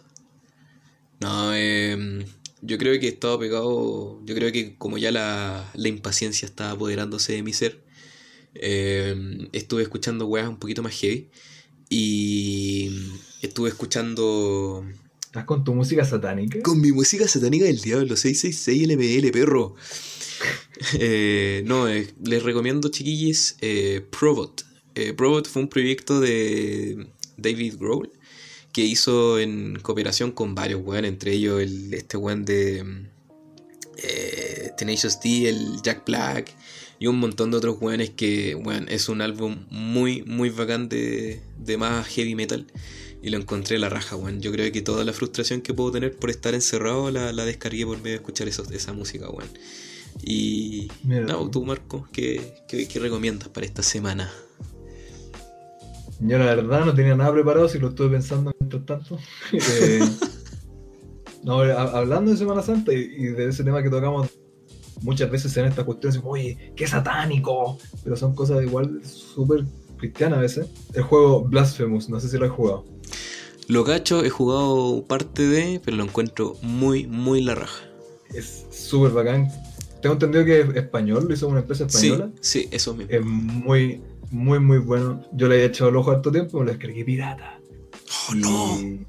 No, eh, yo creo que he estado pegado, yo creo que como ya la, la impaciencia está apoderándose de mi ser, eh, estuve escuchando weas un poquito más heavy y estuve escuchando ¿Estás con tu música satánica? con mi música satánica del diablo, 666 LBL, perro. Eh, no, eh, les recomiendo, chiquillos, eh, Probot. Probot fue un proyecto de David Grohl que hizo en cooperación con varios weón, entre ellos el, este weón de eh, Tenacious D, el Jack Black y un montón de otros weones que, weón, es un álbum muy, muy bacán de, de más heavy metal. Y lo encontré a la raja, weón. Yo creo que toda la frustración que puedo tener por estar encerrado la, la descargué por medio de escuchar eso- esa música, weón. Y Mira no, tú. tú Marco, ¿qué, qué, qué recomiendas para esta semana? Yo la verdad no tenía nada preparado, si lo estuve pensando mientras tanto. Eh, no, ha- hablando de Semana Santa y, y de ese tema que tocamos muchas veces en estas cuestiones, como, oye, qué satánico, pero son cosas igual súper cristianas a veces. El juego Blasphemous, no sé si lo has jugado. Lo cacho, he jugado parte de, pero lo encuentro muy, muy la raja. Es súper bacán. Tengo entendido que es español, lo hizo una empresa Sí, española. sí, eso mismo. Es muy, muy, muy bueno. Yo le he echado el ojo harto tiempo, me lo descargué pirata. ¡Oh, no! Y,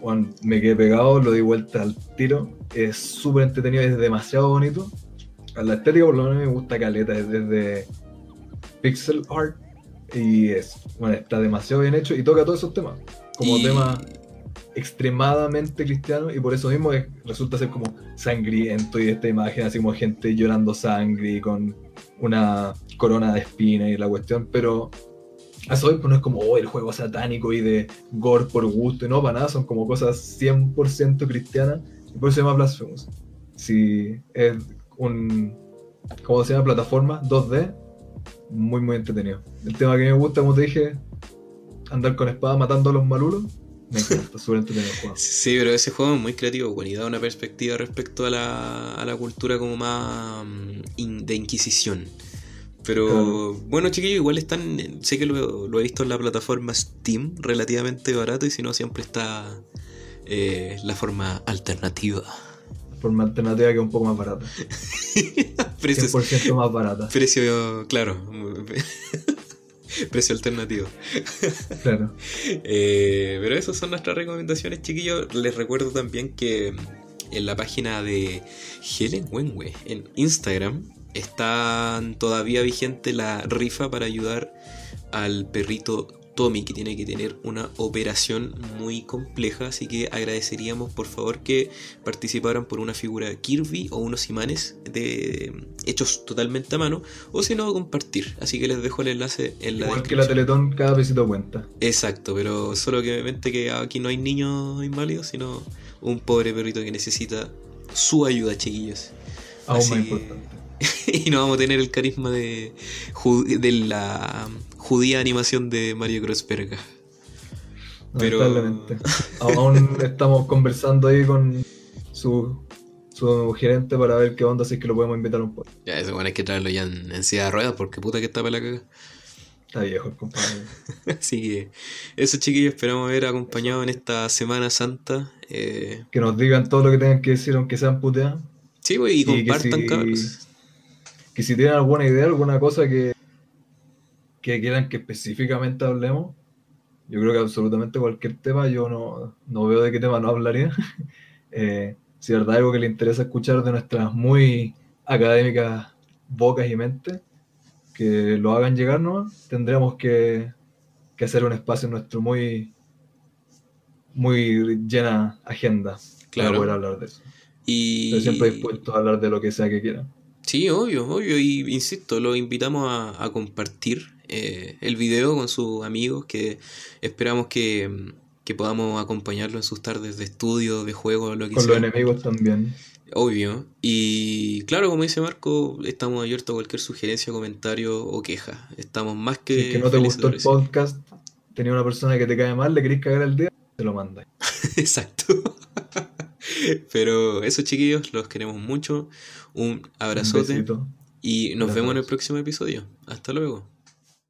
bueno, me quedé pegado, lo di vuelta al tiro. Es súper entretenido, es demasiado bonito. A la estética por lo menos me gusta caleta, es desde pixel art y es, bueno, está demasiado bien hecho y toca todos esos temas. Como Y- temas extremadamente cristianos y por eso mismo es- resulta ser como sangriento y esta imagen así como gente llorando sangre y con una corona de espina y la cuestión, pero a eso pues no es como oh, el juego satánico y de gore por gusto y no, para nada, son como cosas 100% cristianas y por eso se llama Blasphemous. Si es un, ¿cómo se llama? Plataforma 2D, muy muy entretenido. El tema que me gusta, como te dije, andar con espada matando a los malulos, me encanta, súper entretenido el juego. Sí, pero ese juego es muy creativo, bueno, y da una perspectiva respecto a la, a la cultura como más mm, in- de Inquisición. Pero Claro. bueno, chiquillos, igual están. Sé que lo, lo he visto en la plataforma Steam, relativamente barato, y si no, siempre está eh, la forma alternativa. Forma alternativa que es un poco más barata. Precios, 100% más barata. precio, claro. precio alternativo. Claro. Eh, pero esas son nuestras recomendaciones, chiquillos. Les recuerdo también que en la página de Helen Wenwe en Instagram está todavía vigente la rifa para ayudar al perrito Tommy que tiene que tener una operación muy compleja, así que agradeceríamos por favor que participaran por una figura Kirby o unos imanes de hechos totalmente a mano o si no compartir, así que les dejo el enlace en la Igual que la. Teletón, cada pesito cuenta. Exacto, pero solo que obviamente que aquí no hay niños inválidos, sino un pobre perrito que necesita su ayuda, chiquillos. Aún más importante. y no vamos a tener el carisma de, de la judía animación de Mario Crossberga. Pero- Lamentablemente. Aún estamos conversando ahí con su, su gerente para ver qué onda, si es que lo podemos invitar un poco. Ya, eso bueno, hay que traerlo ya en, en silla de ruedas porque puta que está para la caga. Está viejo el compadre. Así que eso, chiquillos, esperamos haber acompañado en esta Semana Santa. Eh, Que nos digan todo lo que tengan que decir, aunque sean puteadas. sí, pues, y que compartan, si- cabros. Que si tienen alguna idea, alguna cosa que, que quieran que específicamente hablemos, yo creo que absolutamente cualquier tema, yo no, no veo de qué tema no hablaría. Eh, si de verdad algo que le interesa escuchar de nuestras muy académicas bocas y mentes, que lo hagan llegar, ¿no? Tendremos que, que hacer un espacio en nuestro muy, muy llena agenda Claro. para poder hablar de eso. Y... Estoy siempre dispuesto a hablar de lo que sea que quieran. Sí, obvio, obvio. Y insisto, lo invitamos a, a compartir eh, el video con sus amigos, que esperamos que, que podamos acompañarlo en sus tardes de estudio, de juego, lo que Con los sea. enemigos también. Obvio. Y claro, como dice Marco, estamos abiertos a cualquier sugerencia, comentario o queja. Estamos más que. Si es que no te gustó el podcast, tenía una persona que te cae mal, le querés cagar el día, te lo manda. Exacto. Pero eso, chiquillos, los queremos mucho. Un Un abrazote. besito. Y nos Un vemos en el próximo episodio. Hasta luego.